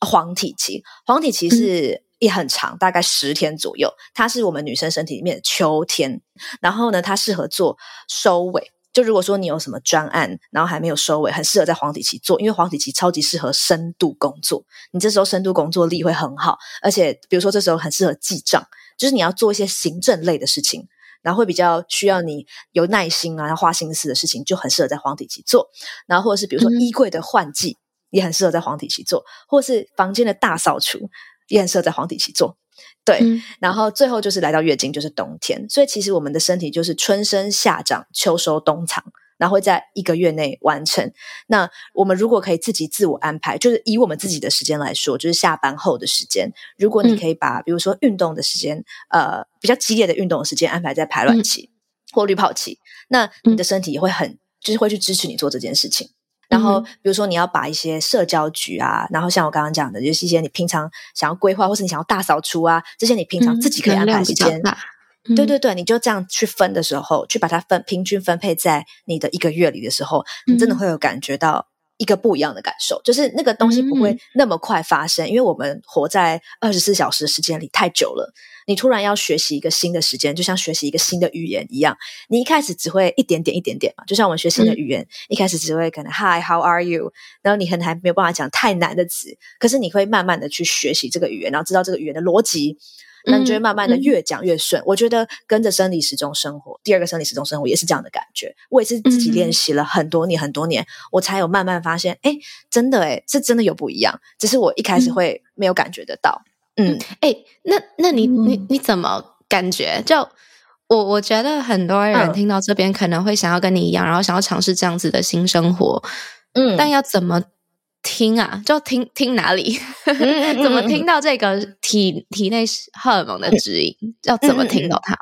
黄体期。黄体期是也很长，大概十天左右。它是我们女生身体里面的秋天。然后呢，它适合做收尾。就如果说你有什么专案，然后还没有收尾，很适合在黄体期做，因为黄体期超级适合深度工作。你这时候深度工作力会很好，而且比如说这时候很适合记账，就是你要做一些行政类的事情。然后会比较需要你有耐心啊，要花心思的事情，就很适合在黄体期做。然后或者是比如说衣柜的换季，嗯、也很适合在黄体期做，或者是房间的大扫除，也很适合在黄体期做。对，嗯、然后最后就是来到月经，就是冬天。所以其实我们的身体就是春生夏长秋收冬藏。然后会在一个月内完成。那我们如果可以自己自我安排，就是以我们自己的时间来说，就是下班后的时间。如果你可以把，比如说运动的时间，呃，比较激烈的运动的时间安排在排卵期或滤泡期，那你的身体也会很，就是会去支持你做这件事情。然后，比如说你要把一些社交局啊，然后像我刚刚讲的，就是一些你平常想要规划，或是你想要大扫除啊，这些你平常自己可以安排时间。对对对，你就这样去分的时候，去把它分平均分配在你的一个月里的时候，你真的会有感觉到一个不一样的感受，就是那个东西不会那么快发生，因为我们活在二十四小时的时间里太久了。你突然要学习一个新的时间，就像学习一个新的语言一样，你一开始只会一点点一点点嘛，就像我们学新的语言，一开始只会可能 Hi，How are you？然后你可能还没有办法讲太难的词，可是你会慢慢的去学习这个语言，然后知道这个语言的逻辑。那你就会慢慢的越讲越顺。我觉得跟着生理时钟生活，第二个生理时钟生活也是这样的感觉。我也是自己练习了很多年很多年，我才有慢慢发现，哎，真的哎，这真的有不一样。只是我一开始会没有感觉得到。嗯，哎、嗯，那那你你你怎么感觉？就我我觉得很多人听到这边可能会想要跟你一样，然后想要尝试这样子的新生活。嗯，但要怎么？听啊，就听听哪里？怎么听到这个体体内荷尔蒙的指引？要怎么听到它？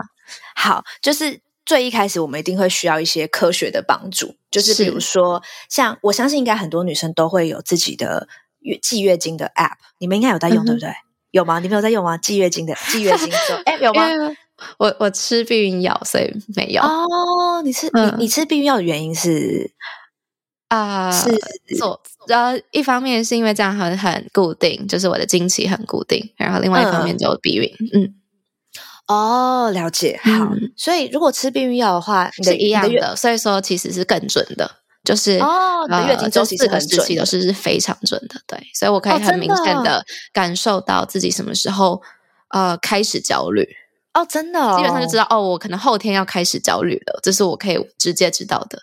好，就是最一开始，我们一定会需要一些科学的帮助，就是比如说，像我相信应该很多女生都会有自己的月记月经的 App，你们应该有在用，对不对？有吗？你们有在用吗？记月经的记月经的，哎，有吗？我我吃避孕药，所以没有。哦，你吃你你吃避孕药的原因是？啊，是做呃，一方面是因为这样很很固定，就是我的经期很固定，然后另外一方面就避孕，嗯，嗯。哦，了解，好，嗯、所以如果吃避孕药的话，你的是一样的，所以说其实是更准的，就是哦，你的月经周期是很准的，是是非常准的，对，所以我可以很明显的。感受到自己什么时候、哦、呃开始焦虑，哦，真的、哦，基本上就知道哦，我可能后天要开始焦虑了，这是我可以直接知道的，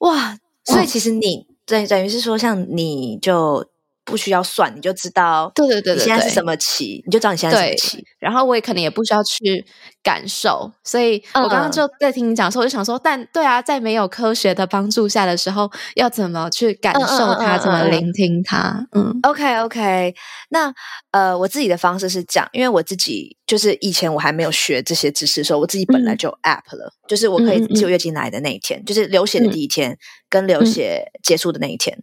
哇。所以其实你等等于是说，像你就不需要算，你就知道，对对对，你现在是什么期，你就知道你现在是什么期。然后我也可能也不需要去感受，所以我刚刚就在听你讲的时候，我就想说，但对啊，在没有科学的帮助下的时候，要怎么去感受它，怎么聆听它？嗯，OK OK。那呃，我自己的方式是这样，因为我自己就是以前我还没有学这些知识的时候，我自己本来就 App 了，就是我可以记月经来的那一天，就是流血的第一天跟流血结束的那一天。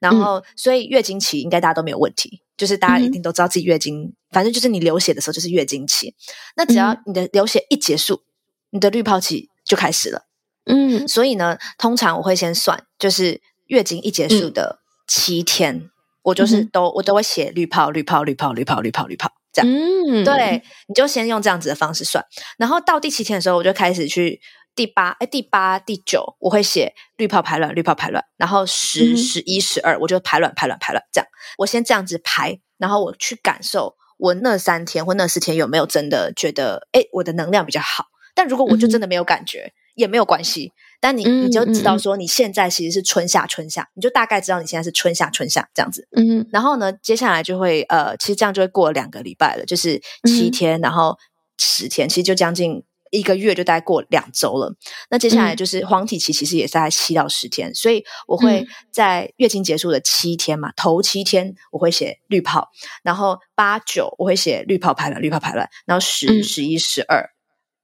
然后，所以月经期应该大家都没有问题，就是大家一定都知道自己月经，反正就是你流血的时候就是月经期。那只要你的流血一结束，你的滤泡期就开始了。嗯，所以呢，通常我会先算，就是月经一结束的七天，我就是都我都会写滤泡、滤泡、滤泡、滤泡、滤泡、滤泡这样。嗯，对，你就先用这样子的方式算，然后到第七天的时候，我就开始去。第八哎，第八、第九，我会写绿泡排卵，绿泡排卵，然后十、十一、十二，我就排卵、排卵、排卵，这样。我先这样子排，然后我去感受我那三天或那四天有没有真的觉得，哎，我的能量比较好。但如果我就真的没有感觉，嗯、也没有关系。但你你就知道说，你现在其实是春夏春夏，你就大概知道你现在是春夏春夏这样子。嗯，然后呢，接下来就会呃，其实这样就会过两个礼拜了，就是七天，然后十天，其实就将近。一个月就大概过两周了，那接下来就是黄体期，其实也是在七到十天，嗯、所以我会在月经结束的七天嘛，嗯、头七天我会写滤泡，然后八九我会写滤泡排卵，滤泡排卵，然后十、十一、十二，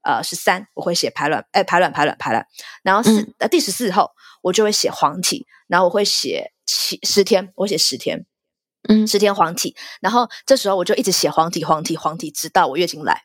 呃，十三我会写排卵，哎，排卵排卵排卵，然后四、嗯、呃第十四后我就会写黄体，然后我会写七十天，我写十天，嗯，十天黄体，然后这时候我就一直写黄体黄体黄体，直到我月经来。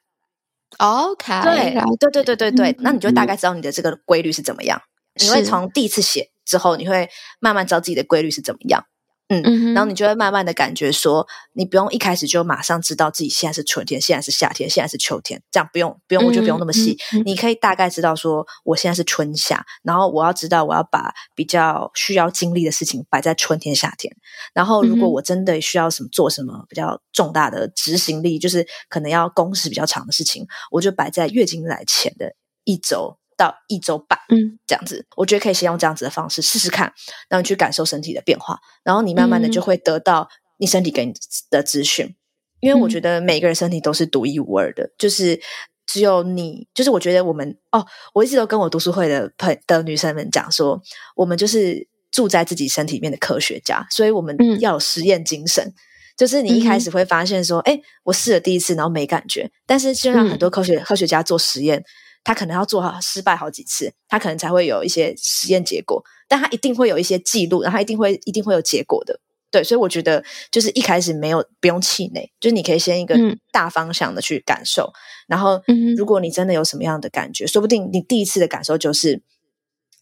OK，对，对，对，对，对，对，那你就大概知道你的这个规律是怎么样。你会从第一次写之后，你会慢慢知道自己的规律是怎么样。嗯，嗯然后你就会慢慢的感觉说，你不用一开始就马上知道自己现在是春天，现在是夏天，现在是秋天，这样不用，不用，我就不用那么细。你可以大概知道说，我现在是春夏，然后我要知道我要把比较需要经历的事情摆在春天、夏天。然后，如果我真的需要什么做什么比较重大的执行力，就是可能要工时比较长的事情，我就摆在月经来前的。一周到一周半，嗯，这样子，我觉得可以先用这样子的方式试试看，让你去感受身体的变化，然后你慢慢的就会得到你身体给你的资讯，嗯、因为我觉得每个人身体都是独一无二的，就是只有你，就是我觉得我们哦，我一直都跟我读书会的朋的女生们讲说，我们就是住在自己身体里面的科学家，所以我们要有实验精神。嗯就是你一开始会发现说，哎、嗯，我试了第一次，然后没感觉。但是就像很多科学、嗯、科学家做实验，他可能要做好失败好几次，他可能才会有一些实验结果。但他一定会有一些记录，然后他一定会一定会有结果的。对，所以我觉得就是一开始没有不用气馁，就是你可以先一个大方向的去感受。嗯、然后，如果你真的有什么样的感觉，说不定你第一次的感受就是，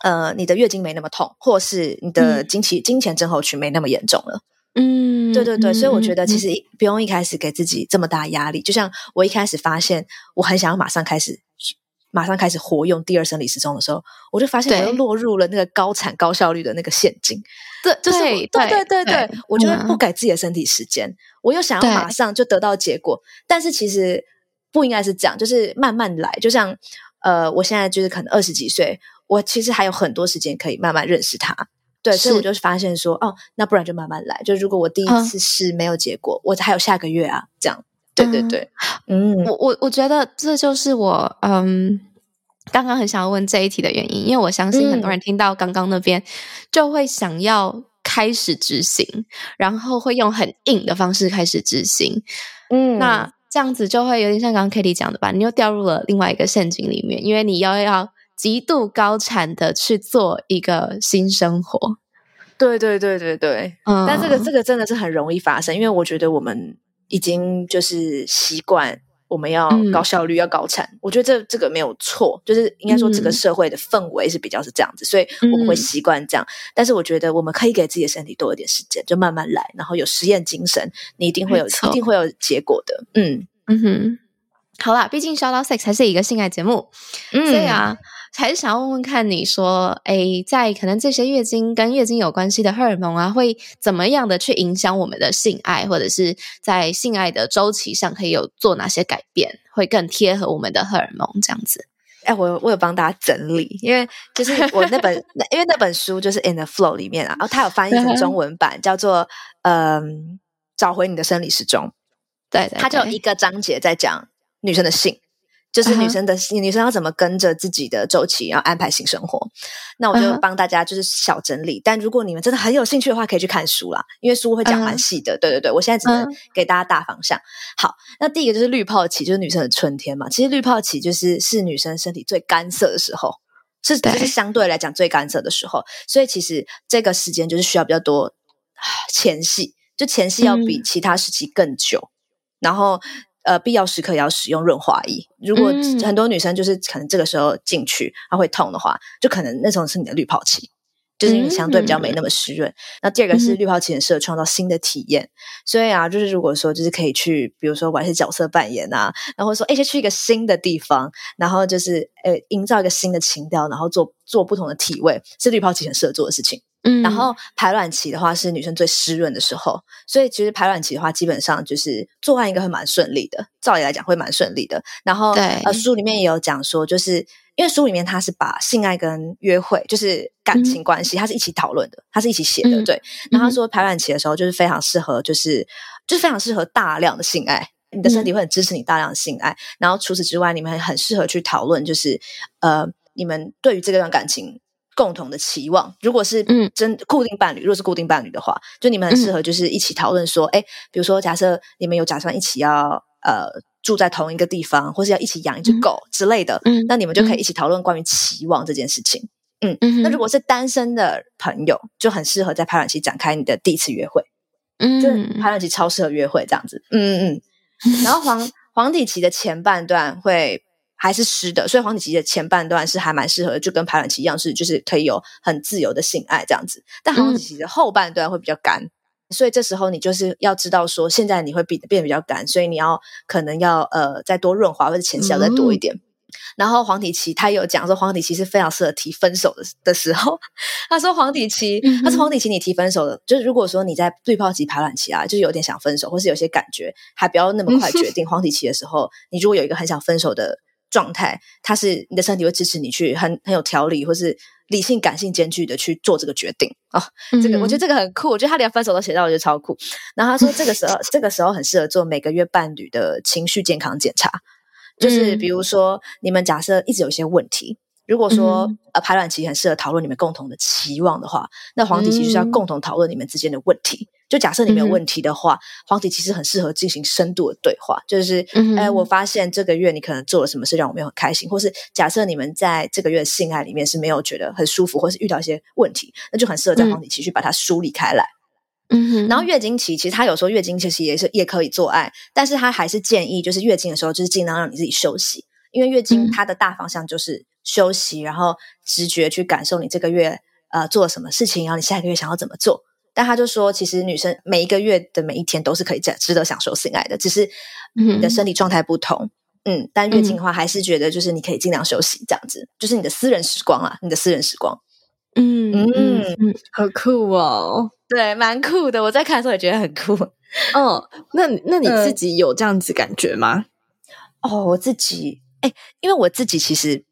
呃，你的月经没那么痛，或是你的经期、嗯、经前症候群没那么严重了。嗯，对对对，所以我觉得其实不用一开始给自己这么大压力。就像我一开始发现我很想要马上开始，马上开始活用第二生理时钟的时候，我就发现我又落入了那个高产高效率的那个陷阱。对，就是对对对对，对，我就会不给自己的身体时间，我又想要马上就得到结果，但是其实不应该是这样，就是慢慢来。就像呃，我现在就是可能二十几岁，我其实还有很多时间可以慢慢认识他。对，所以我就发现说，哦，那不然就慢慢来。就如果我第一次试没有结果，嗯、我还有下个月啊，这样。对对对，嗯，我我我觉得这就是我嗯刚刚很想要问这一题的原因，因为我相信很多人听到刚刚那边、嗯、就会想要开始执行，然后会用很硬的方式开始执行。嗯，那这样子就会有点像刚刚 Katie 讲的吧？你又掉入了另外一个陷阱里面，因为你要要。极度高产的去做一个新生活，对对对对对，嗯，但这个这个真的是很容易发生，因为我觉得我们已经就是习惯我们要高效率、嗯、要高产，我觉得这这个没有错，就是应该说这个社会的氛围是比较是这样子，所以我们会习惯这样。嗯、但是我觉得我们可以给自己的身体多一点时间，就慢慢来，然后有实验精神，你一定会有一定会有结果的。嗯嗯哼，好啦，毕竟 Shout Out Sex 还是一个性爱节目，嗯，所以啊。还是想要问问看，你说，哎，在可能这些月经跟月经有关系的荷尔蒙啊，会怎么样的去影响我们的性爱，或者是在性爱的周期上可以有做哪些改变，会更贴合我们的荷尔蒙这样子？哎，我我有帮大家整理，因为就是我那本，因为那本书就是 In the Flow 里面啊，然后它有翻译成中文版，叫做嗯，找回你的生理时钟。对，对，对，它就有一个章节在讲女生的性。就是女生的、uh -huh. 女生要怎么跟着自己的周期，然后安排性生活。那我就帮大家就是小整理。Uh -huh. 但如果你们真的很有兴趣的话，可以去看书啦，因为书会讲蛮细的。Uh -huh. 对对对，我现在只能给大家大方向。Uh. 好，那第一个就是滤泡期，就是女生的春天嘛。其实滤泡期就是是女生身体最干涩的时候，是就是相对来讲最干涩的时候。所以其实这个时间就是需要比较多 前戏，就前戏要比其他时期更久，uh. 然后。呃，必要时刻也要使用润滑液。如果很多女生就是可能这个时候进去，她会痛的话，就可能那种是你的滤泡期，就是你相对比较没那么湿润。嗯、那第二个是滤泡期很适合创造新的体验，所以啊，就是如果说就是可以去，比如说玩一些角色扮演啊，然后说哎，先去一个新的地方，然后就是呃，营造一个新的情调，然后做做不同的体位，是滤泡期很适合做的事情。嗯，然后排卵期的话是女生最湿润的时候，所以其实排卵期的话，基本上就是做爱应该会蛮顺利的，照理来讲会蛮顺利的。然后对，呃，书里面也有讲说，就是因为书里面它是把性爱跟约会，就是感情关系，嗯、它是一起讨论的，它是一起写的。嗯、对，然后他说排卵期的时候就是非常适合，就是就是非常适合大量的性爱，你的身体会很支持你大量的性爱。嗯、然后除此之外，你们很适合去讨论，就是呃，你们对于这段感情。共同的期望，如果是真固定伴侣，嗯，如果是固定伴侣的话，就你们很适合就是一起讨论说，哎，嗯，比如说假设你们有打算一起要呃住在同一个地方，或是要一起养一只狗之类的，嗯，那你们就可以一起讨论关于期望这件事情。嗯，嗯，那如果是单身的朋友，就很适合在排卵期展开你的第一次约会。嗯，就排卵期超适合约会这样子。嗯嗯嗯，然后黄黄体期的前半段会。还是湿的，所以黄体期的前半段是还蛮适合，就跟排卵期一样，是就是可以有很自由的性爱这样子。但黄体期的后半段会比较干，嗯，所以这时候你就是要知道说，现在你会变变得比较干，所以你要可能要呃再多润滑或者前期要再多一点。嗯，然后黄体期他有讲说，黄体期是非常适合提分手的的时候。他说黄体期，嗯，他说黄体期你提分手的，就是如果说你在滤泡期、排卵期啊，就是有点想分手，或是有些感觉还不要那么快决定。黄体期的时候，你如果有一个很想分手的。状态，它是你的身体会支持你去很很有条理，或是理性感性兼具的去做这个决定哦。这个、嗯、我觉得这个很酷，我觉得他连分手都写到，我觉得超酷。然后他说这个时候 这个时候很适合做每个月伴侣的情绪健康检查，就是比如说你们假设一直有一些问题。如果说、嗯、呃排卵期很适合讨论你们共同的期望的话，那黄体期就是要共同讨论你们之间的问题。嗯、就假设你没有问题的话，嗯、黄体期是很适合进行深度的对话。就是，哎、我发现这个月你可能做了什么事让我没有很开心，或是假设你们在这个月性爱里面是没有觉得很舒服，或是遇到一些问题，那就很适合在黄体期去把它梳理开来。嗯哼。然后月经期其实他有时候月经其实也是也可以做爱，但是他还是建议就是月经的时候就是尽量让你自己休息，因为月经它的大方向就是。休息，然后直觉去感受你这个月呃做了什么事情，然后你下一个月想要怎么做。但他就说，其实女生每一个月的每一天都是可以值值得享受性爱的，只是你的身体状态不同。嗯，嗯，但月经的话，还是觉得就是你可以尽量休息，这样子，就是你的私人时光啊，你的私人时光。嗯嗯嗯，好酷哦，对，蛮酷的。我在看的时候也觉得很酷。哦，那那你自己有这样子感觉吗？嗯、哦，我自己，哎，因为我自己其实。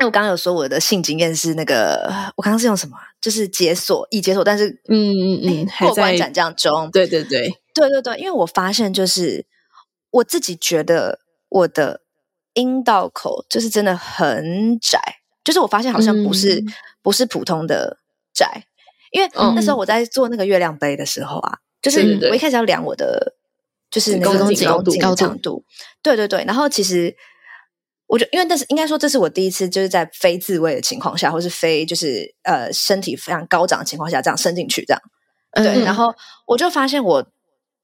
那我刚刚有说我的性经验是那个，我刚刚是用什么？就是解锁，已解锁，但是嗯嗯嗯，过关斩将中。对对对对对对，因为我发现就是我自己觉得我的阴道口就是真的很窄，就是我发现好像不是、嗯、不是普通的窄，因为那时候我在做那个月亮杯的时候啊，嗯、就是我一开始要量我的就是那个子宫颈度，对对对，然后其实。我觉得，因为这是应该说，这是我第一次就是在非自慰的情况下，或是非就是呃身体非常高涨的情况下，这样伸进去，这样对。嗯、然后我就发现我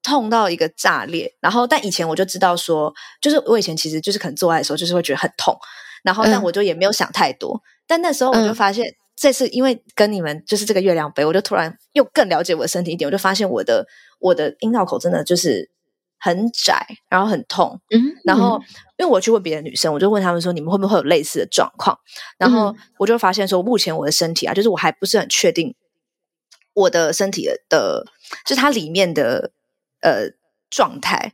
痛到一个炸裂。然后，但以前我就知道说，就是我以前其实就是可能做爱的时候，就是会觉得很痛。然后，但我就也没有想太多。嗯、但那时候我就发现，这次因为跟你们就是这个月亮杯，我就突然又更了解我的身体一点。我就发现我的我的阴道口真的就是。很窄，然后很痛，嗯，然后因为我去问别的女生，我就问他们说，你们会不会有类似的状况？然后我就发现说，目前我的身体啊，就是我还不是很确定我的身体的，的就是它里面的呃状态，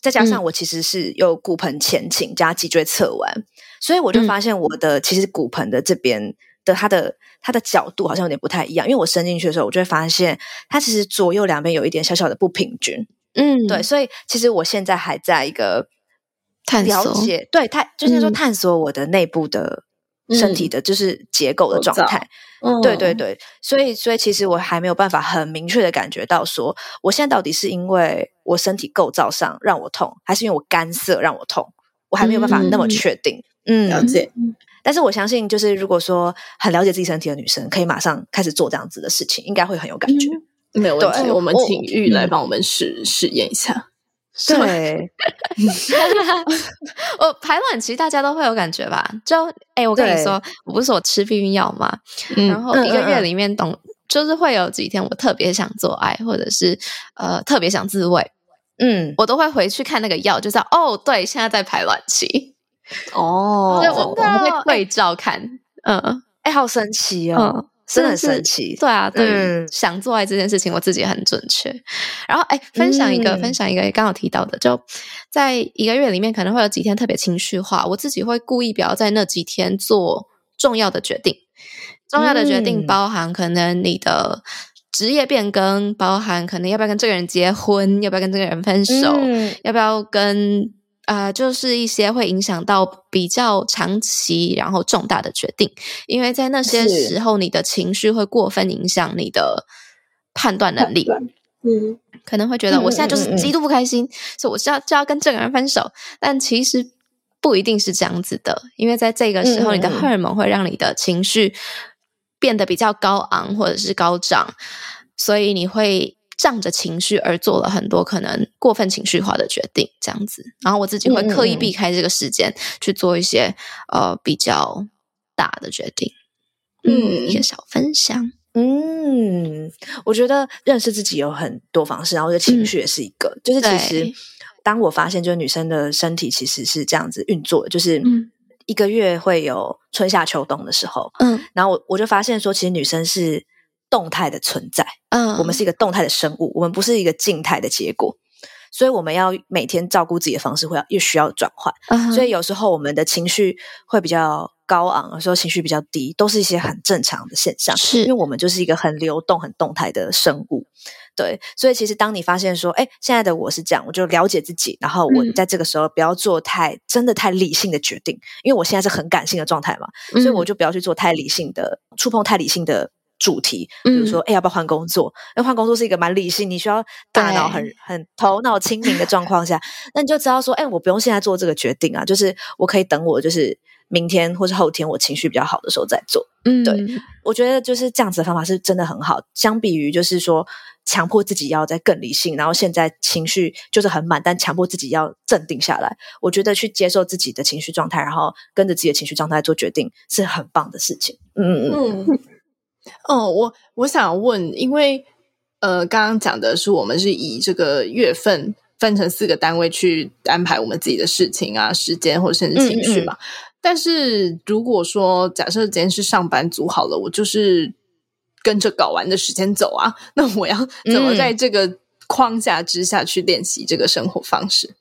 再加上我其实是有骨盆前倾加脊椎侧弯，所以我就发现我的其实骨盆的这边的它的它的角度好像有点不太一样，因为我伸进去的时候，我就会发现它其实左右两边有一点小小的不平均。嗯，对，所以其实我现在还在一个探索，了解，对，探就是说探索我的内部的身体的，就是结构的状态。嗯，对对对，所以所以其实我还没有办法很明确的感觉到说，我现在到底是因为我身体构造上让我痛，还是因为我干涩让我痛？我还没有办法那么确定。嗯，了解。但是我相信，就是如果说很了解自己身体的女生，可以马上开始做这样子的事情，应该会很有感觉。嗯没有问题，我们请玉来帮我们试试验一下。对，我排卵期大家都会有感觉吧？就哎、欸，我跟你说，我不是说我吃避孕药吗？嗯、然后一个月里面懂，嗯、就是会有几天我特别想做爱，或者是呃特别想自慰。嗯，我都会回去看那个药，就知道哦，对，现在在排卵期。哦，我我会对照看。嗯，哎、欸，好神奇哦。嗯真的很神奇，对啊，对，嗯、想做爱这件事情，我自己很准确。然后，哎，分享一个，嗯、分享一个，刚好提到的，就在一个月里面，可能会有几天特别情绪化，我自己会故意不要在那几天做重要的决定。重要的决定包含可能你的职业变更，包含可能要不要跟这个人结婚，要不要跟这个人分手，嗯、要不要跟。呃，就是一些会影响到比较长期，然后重大的决定，因为在那些时候，你的情绪会过分影响你的判断能力。嗯，可能会觉得我现在就是极度不开心，嗯嗯嗯、所以我是要就要跟这个人分手。但其实不一定是这样子的，因为在这个时候，你的荷尔蒙会让你的情绪变得比较高昂或者是高涨，所以你会。仗着情绪而做了很多可能过分情绪化的决定，这样子，然后我自己会刻意避开这个时间去做一些、嗯、呃比较大的决定。嗯，一个小分享。嗯，我觉得认识自己有很多方式，然后我觉得情绪也是一个。嗯、就是其实当我发现，就是女生的身体其实是这样子运作的，就是一个月会有春夏秋冬的时候。嗯，然后我我就发现说，其实女生是。动态的存在，嗯，我们是一个动态的生物，我们不是一个静态的结果，所以我们要每天照顾自己的方式会要又需要转换。Uh huh. 所以有时候我们的情绪会比较高昂，有时候情绪比较低，都是一些很正常的现象。是因为我们就是一个很流动、很动态的生物。对，所以其实当你发现说，哎，现在的我是这样，我就了解自己，然后我在这个时候不要做太、嗯、真的太理性的决定，因为我现在是很感性的状态嘛，嗯、所以我就不要去做太理性的触碰太理性的主题，比如说，哎，要不要换工作？因为换工作是一个蛮理性，你需要大脑很很头脑清明的状况下，那你就知道说，哎，我不用现在做这个决定啊，就是我可以等我就是明天或是后天我情绪比较好的时候再做。嗯，对，我觉得就是这样子的方法是真的很好，相比于就是说。强迫自己要再更理性，然后现在情绪就是很满，但强迫自己要镇定下来。我觉得去接受自己的情绪状态，然后跟着自己的情绪状态做决定，是很棒的事情。嗯嗯嗯。哦，我我想问，因为呃，刚刚讲的是我们是以这个月份分成四个单位去安排我们自己的事情啊、时间或者甚至情绪嘛。嗯嗯。但是如果说假设今天是上班族好了，我就是。跟着搞完的时间走啊，那我要怎么在这个框架之下去练习这个生活方式？嗯，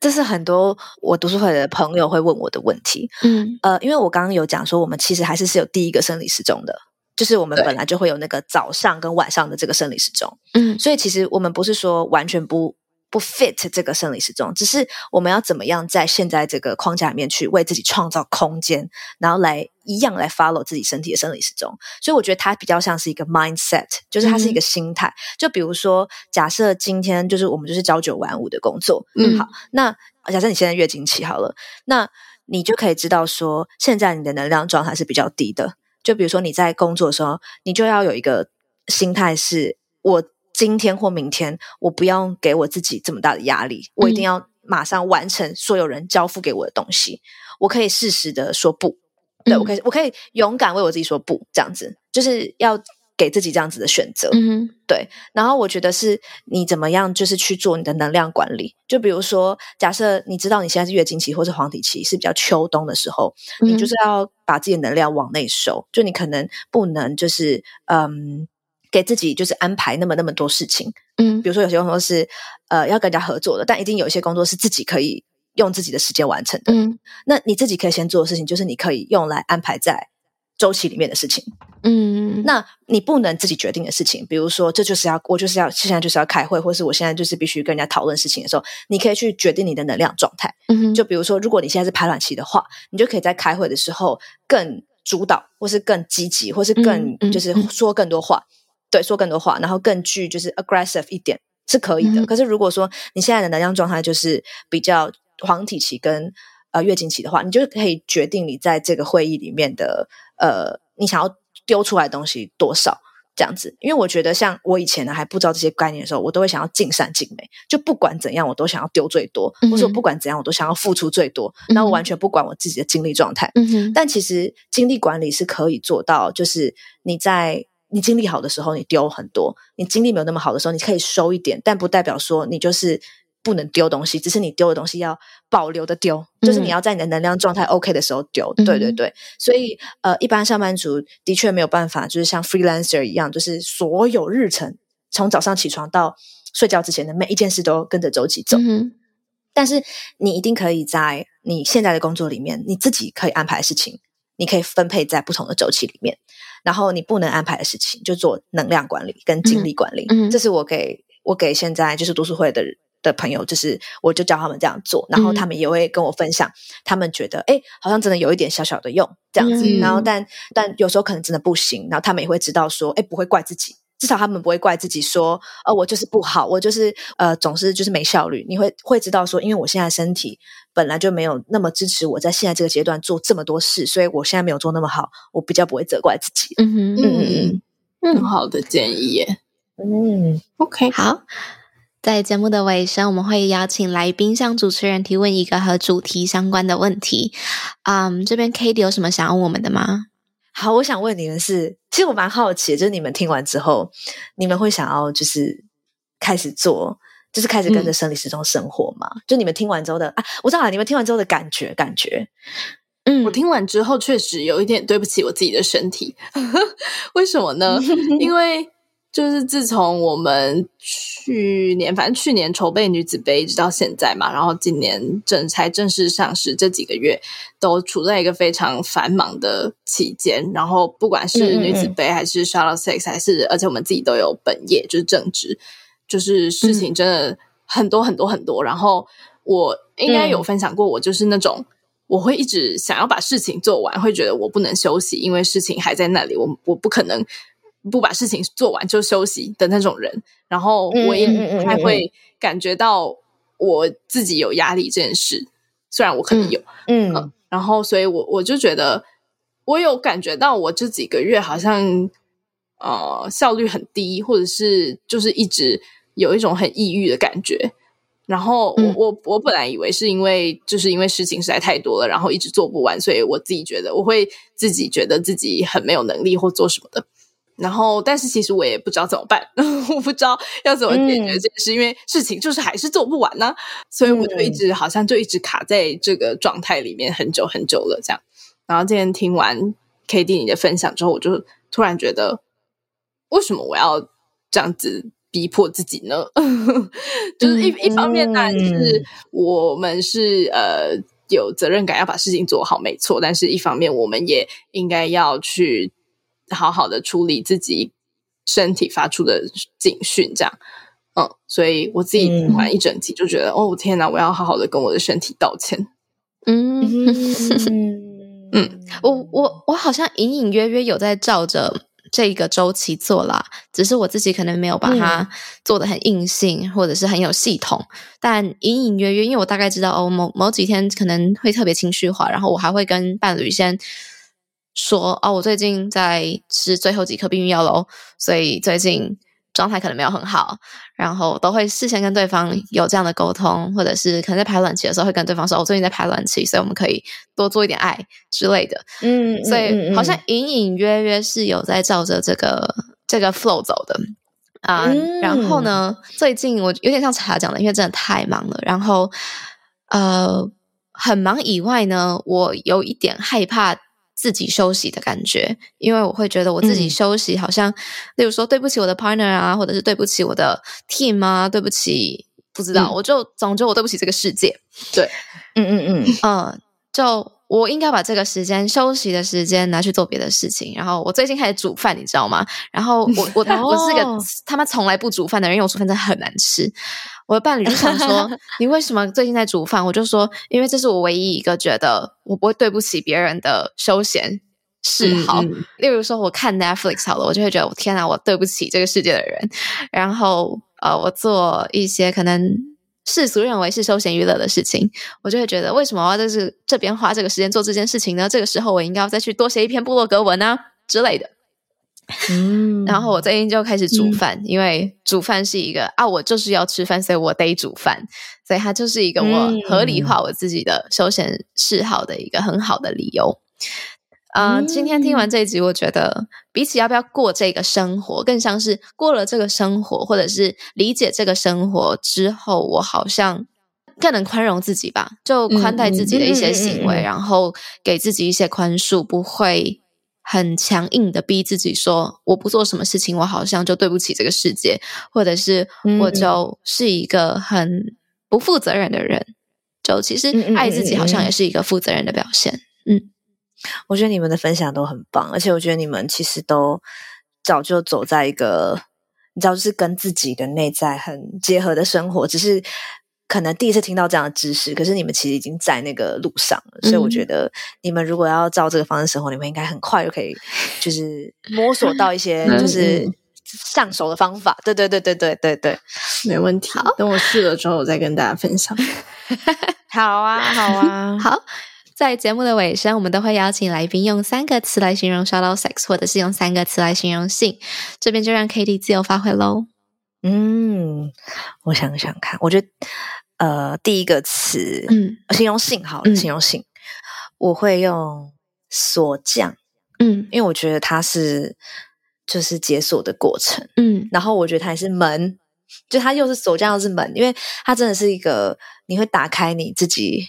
这是很多我读书会的朋友会问我的问题。嗯，呃，因为我刚刚有讲说，我们其实还是是有第一个生理时钟的，就是我们本来就会有那个早上跟晚上的这个生理时钟。嗯，所以其实我们不是说完全不。不 fit 这个生理时钟，只是我们要怎么样在现在这个框架里面去为自己创造空间，然后来一样来 follow 自己身体的生理时钟。所以我觉得它比较像是一个 mindset，就是它是一个心态。嗯、就比如说，假设今天就是我们就是朝九晚五的工作，嗯，好，那假设你现在月经期好了，那你就可以知道说，现在你的能量状态是比较低的。就比如说你在工作的时候，你就要有一个心态是，我。今天或明天，我不要给我自己这么大的压力，我一定要马上完成所有人交付给我的东西。我可以适时的说不，对，我可以，我可以勇敢为我自己说不，这样子就是要给自己这样子的选择。嗯，对。然后我觉得是你怎么样，就是去做你的能量管理。就比如说，假设你知道你现在是月经期或是黄体期，是比较秋冬的时候，你就是要把自己的能量往内收。就你可能不能就是嗯。给自己就是安排那么那么多事情，嗯，比如说有些工作是呃要跟人家合作的，但一定有一些工作是自己可以用自己的时间完成的，嗯，那你自己可以先做的事情就是你可以用来安排在周期里面的事情，嗯，那你不能自己决定的事情，比如说这就是要我就是要现在就是要开会，或是我现在就是必须跟人家讨论事情的时候，你可以去决定你的能量状态，嗯，就比如说如果你现在是排卵期的话，你就可以在开会的时候更主导，或是更积极，或是更就是说更多话。对，说更多话，然后更具就是 aggressive 一点是可以的。嗯、可是如果说你现在的能量状态就是比较黄体期跟呃月经期的话，你就可以决定你在这个会议里面的呃，你想要丢出来的东西多少这样子。因为我觉得像我以前呢还不知道这些概念的时候，我都会想要尽善尽美，就不管怎样我都想要丢最多，嗯、或者我不管怎样我都想要付出最多，那、嗯、我完全不管我自己的精力状态。但其实精力管理是可以做到，就是你在。你精力好的时候，你丢很多；你精力没有那么好的时候，你可以收一点，但不代表说你就是不能丢东西，只是你丢的东西要保留的丢，嗯、就是你要在你的能量状态 OK 的时候丢。嗯、对对对，所以呃，一般上班族的确没有办法，就是像 freelancer 一样，就是所有日程从早上起床到睡觉之前的每一件事都跟着周期走。嗯、但是你一定可以在你现在的工作里面，你自己可以安排事情，你可以分配在不同的周期里面。然后你不能安排的事情，就做能量管理跟精力管理。嗯，这是我给我给现在就是读书会的的朋友，就是我就教他们这样做，然后他们也会跟我分享，他们觉得哎，好像真的有一点小小的用这样子。嗯，然后但但有时候可能真的不行，然后他们也会知道说，哎，不会怪自己。至少他们不会怪自己说，呃，我就是不好，我就是呃，总是就是没效率。你会会知道说，因为我现在身体本来就没有那么支持我在现在这个阶段做这么多事，所以我现在没有做那么好，我比较不会责怪自己。嗯哼嗯嗯，很好的建议耶。嗯，OK，好。在节目的尾声，我们会邀请来宾向主持人提问一个和主题相关的问题。嗯，这边 Cady 有什么想要问我们的吗？好，我想问你们是，其实我蛮好奇的，就是你们听完之后，你们会想要就是开始做，就是开始跟着生理时钟生活吗？嗯、就你们听完之后的啊，我知道了，你们听完之后的感觉，感觉，嗯，我听完之后确实有一点对不起我自己的身体，为什么呢？因为就是自从我们去年，反正去年筹备女子杯一直到现在嘛，然后今年正才正式上市，这几个月都处在一个非常繁忙的期间。然后不管是女子杯还是 Shuttle Six，还是而且我们自己都有本业，就是正职，就是事情真的很多很多很多。然后我应该有分享过，我就是那种我会一直想要把事情做完，会觉得我不能休息，因为事情还在那里，我我不可能。不把事情做完就休息的那种人，然后我也还会感觉到我自己有压力这件事，虽然我可能有，嗯，嗯，然后所以我我就觉得我有感觉到我这几个月好像呃效率很低，或者是就是一直有一种很抑郁的感觉，然后我、嗯、我我本来以为是因为就是因为事情实在太多了，然后一直做不完，所以我自己觉得我会自己觉得自己很没有能力或做什么的。然后，但是其实我也不知道怎么办，我不知道要怎么解决这件事，嗯、因为事情就是还是做不完呢、啊，所以我就一直、嗯、好像就一直卡在这个状态里面很久很久了，这样。然后今天听完 KD 你的分享之后，我就突然觉得，为什么我要这样子逼迫自己呢？就是一、嗯、一方面当然是我们是呃有责任感要把事情做好，没错，但是一方面我们也应该要去。好好的处理自己身体发出的警讯，这样，嗯，所以我自己听完一整集就觉得，嗯、哦天哪，我要好好的跟我的身体道歉。嗯。嗯，我我我好像隐隐约约有在照着这个周期做啦，只是我自己可能没有把它做的很硬性，或者是很有系统，但隐隐约约，因为我大概知道哦，某某几天可能会特别情绪化，然后我还会跟伴侣先。说哦，我最近在吃最后几颗避孕药喽，所以最近状态可能没有很好，然后都会事先跟对方有这样的沟通，或者是可能在排卵期的时候会跟对方说，我、哦、最近在排卵期，所以我们可以多做一点爱之类的。嗯，所以好像隐隐约约是有在照着这个这个 flow 走的啊。嗯、然后呢，最近我有点像茶讲的，因为真的太忙了，然后呃很忙以外呢，我有一点害怕。自己休息的感觉，因为我会觉得我自己休息好像，嗯、例如说对不起我的 partner 啊，或者是对不起我的 team 啊，对不起，不知道，嗯、我就总之我对不起这个世界。对，嗯嗯嗯嗯，就我应该把这个时间休息的时间拿去做别的事情。然后我最近开始煮饭，你知道吗？然后我我、哦、我是个他妈从来不煮饭的人，因为我煮饭真的很难吃。我的伴侣就想说：“你为什么最近在煮饭？”我就说：“因为这是我唯一一个觉得我不会对不起别人的休闲嗜好。嗯嗯、例如说，我看 Netflix 好了，我就会觉得我天哪，我对不起这个世界的人。然后呃，我做一些可能世俗认为是休闲娱乐的事情，我就会觉得为什么我要在这这边花这个时间做这件事情呢？这个时候我应该要再去多写一篇部落格文啊之类的。”嗯，然后我最近就开始煮饭，嗯、因为煮饭是一个啊，我就是要吃饭，所以我得煮饭，所以它就是一个我合理化我自己的休闲嗜好的一个很好的理由。嗯、呃，今天听完这一集，我觉得比起要不要过这个生活，更像是过了这个生活，或者是理解这个生活之后，我好像更能宽容自己吧，就宽待自己的一些行为，嗯、然后给自己一些宽恕，不会。很强硬的逼自己说，我不做什么事情，我好像就对不起这个世界，或者是我就是一个很不负责任的人。嗯、就其实爱自己好像也是一个负责任的表现。嗯，嗯，我觉得你们的分享都很棒，而且我觉得你们其实都早就走在一个，你知道，就是跟自己的内在很结合的生活，只是。可能第一次听到这样的知识，可是你们其实已经在那个路上了，嗯、所以我觉得你们如果要照这个方式生活，你们应该很快就可以，就是摸索到一些就是上手的方法。嗯、对对对对对对对，没问题。等我试了之后，我再跟大家分享。好啊，好啊，好。在节目的尾声，我们都会邀请来宾用三个词来形容 Shout Out Sex，或者是用三个词来形容性。这边就让 KD 自由发挥喽。嗯，我想想看，我觉得呃，第一个词，嗯，形容性好形容性，我会用锁匠，嗯，因为我觉得它是就是解锁的过程，嗯，然后我觉得它也是门，就它又是锁匠又是门，因为它真的是一个你会打开你自己，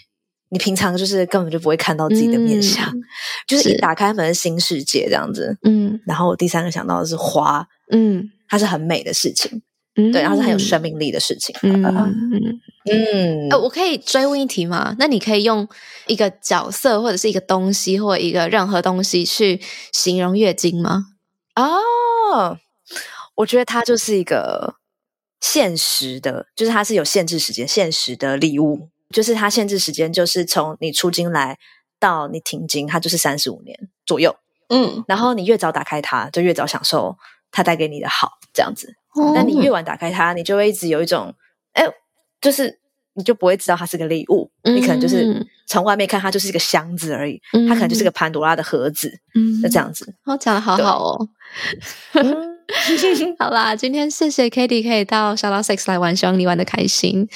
你平常就是根本就不会看到自己的面相，嗯、就是一打开门是新世界这样子，嗯，然后我第三个想到的是花，嗯。它是很美的事情，嗯、对，它是很有生命力的事情。嗯嗯嗯、呃，我可以追问一题吗？那你可以用一个角色或者是一个东西或一个任何东西去形容月经吗？哦，我觉得它就是一个限时的，就是它是有限制时间、限时的礼物，就是它限制时间就是从你出经来到你停经，它就是三十五年左右。嗯，然后你越早打开它，就越早享受它带给你的好，这样子。那、嗯、你越晚打开它，你就会一直有一种，哎，就是你就不会知道它是个礼物，嗯、你可能就是从外面看它就是一个箱子而已，嗯、它可能就是个潘多拉的盒子，嗯，就这样子。哦，讲的好好哦。好啦，今天谢谢 Cady 可以到 Shout Out Six 来玩，希望你玩的开心。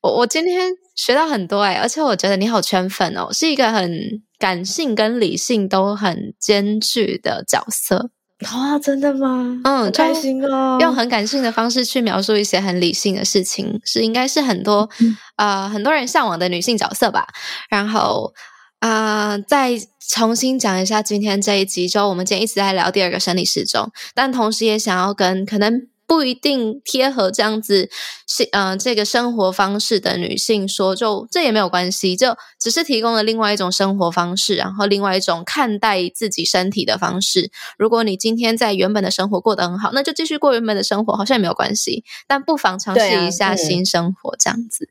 我我今天学到很多哎、欸，而且我觉得你好圈粉哦，是一个很感性跟理性都很兼具的角色。哇，真的吗？嗯，开心哦。用很感性的方式去描述一些很理性的事情，是应该是很多、嗯、呃很多人向往的女性角色吧。然后啊、呃，再重新讲一下今天这一集，就我们今天一直在聊第二个生理时钟，但同时也想要跟可能。不一定贴合这样子是呃这个生活方式的女性说，就这也没有关系，就只是提供了另外一种生活方式，然后另外一种看待自己身体的方式。如果你今天在原本的生活过得很好，那就继续过原本的生活，好像也没有关系。但不妨尝试一下新生活，这样子。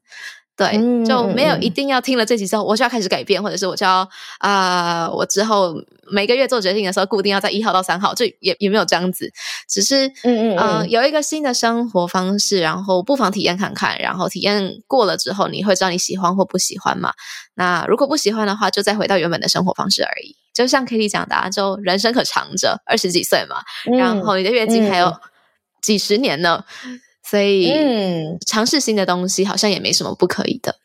对，就没有一定要听了这集之后，我就要开始改变，或者是我就要啊、呃，我之后每个月做决定的时候，固定要在一号到三号，就也也没有这样子，只是嗯嗯、呃、有一个新的生活方式，然后不妨体验看看，然后体验过了之后，你会知道你喜欢或不喜欢嘛？那如果不喜欢的话，就再回到原本的生活方式而已。就像 Cady 讲的、啊，就人生可长着，二十几岁嘛，然后你的月经还有几十年呢。嗯所以，嗯，尝试新的东西好像也没什么不可以的。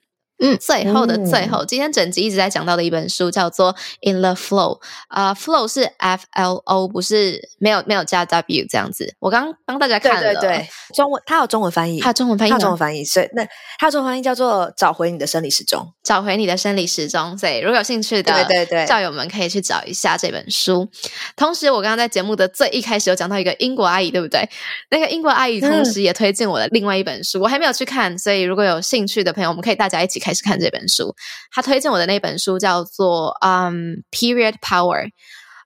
嗯，最后的最后，嗯、今天整集一直在讲到的一本书叫做《In the Flow》啊，Flow 是 F L O，不是没有没有加 W 这样子。我刚刚帮大家看了，对对对，中文它有中文翻译，它有中文翻译，它有中文翻译，所以那它中文翻译叫做“找回你的生理时钟”，找回你的生理时钟。所以如果有兴趣的，对对对，校友们可以去找一下这本书。同时，我刚刚在节目的最一开始有讲到一个英国阿姨，对不对？那个英国阿姨同时也推荐我的另外一本书，嗯、我还没有去看，所以如果有兴趣的朋友，我们可以大家一起看。开始看这本书，他推荐我的那本书叫做《嗯 Period Power》。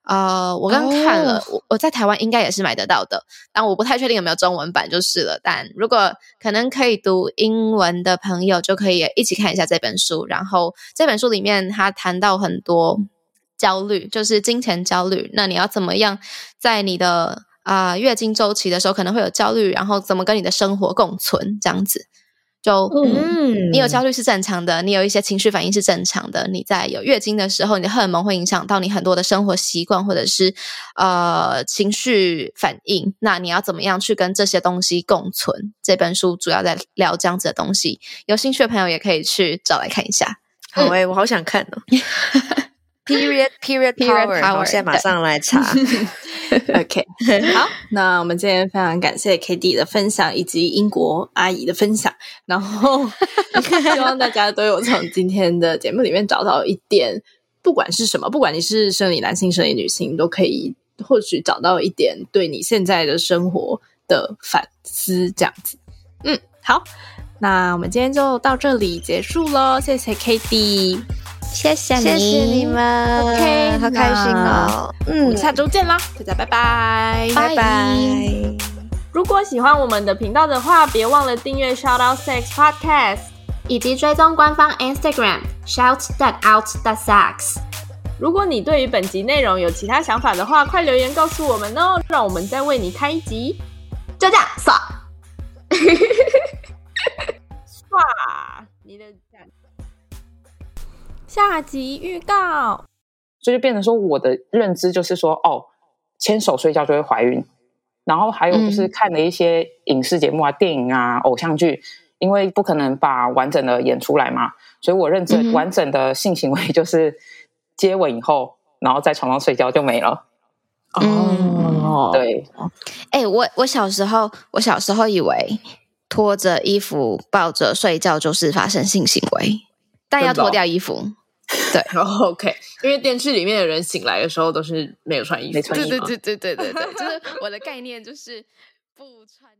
呃，我刚看了，我、oh. 我在台湾应该也是买得到的，但我不太确定有没有中文版就是了。但如果可能可以读英文的朋友，就可以一起看一下这本书。然后这本书里面他谈到很多焦虑，就是金钱焦虑。那你要怎么样在你的啊、呃、月经周期的时候可能会有焦虑，然后怎么跟你的生活共存这样子。就嗯，你有焦虑是正常的，你有一些情绪反应是正常的。你在有月经的时候，你的荷尔蒙会影响到你很多的生活习惯或者是呃情绪反应。那你要怎么样去跟这些东西共存？这本书主要在聊这样子的东西。有兴趣的朋友也可以去找来看一下。好诶、欸，我好想看哦。Period Period Power，我现在马上来查。OK，好，那我们今天非常感谢 Cady 的分享，以及英国阿姨的分享。然后希望大家都有从今天的节目里面找到一点，不管是什么，不管你是生理男性、生理女性，都可以或许找到一点对你现在的生活的反思，这样子。嗯，好，那我们今天就到这里结束喽，谢谢 Cady。谢谢你，谢谢你们，OK，好开心哦。嗯，下周见啦，大家拜拜，拜拜。如果喜欢我们的频道的话，别忘了订阅 Shout Out Sex Podcast，以及追踪官方 Instagram Shout That Out That Sex。如果你对于本集内容有其他想法的话，快留言告诉我们哦，让我们再为你开一集。就这样，刷，刷，你的。下集预告，所以就变成说，我的认知就是说，哦，牵手睡觉就会怀孕，然后还有就是看了一些影视节目啊、嗯、电影啊、偶像剧，因为不可能把完整的演出来嘛，所以我认知完整的性行为就是接吻以后，然后在床上睡觉就没了。哦，对，哎、欸，我我小时候，我小时候以为脱着衣服抱着睡觉就是发生性行为，但要脱掉衣服。对然后，OK，因为电视里面的人醒来的时候都是没有穿衣服，没穿衣服。对对对对对对对，就是我的概念就是不穿。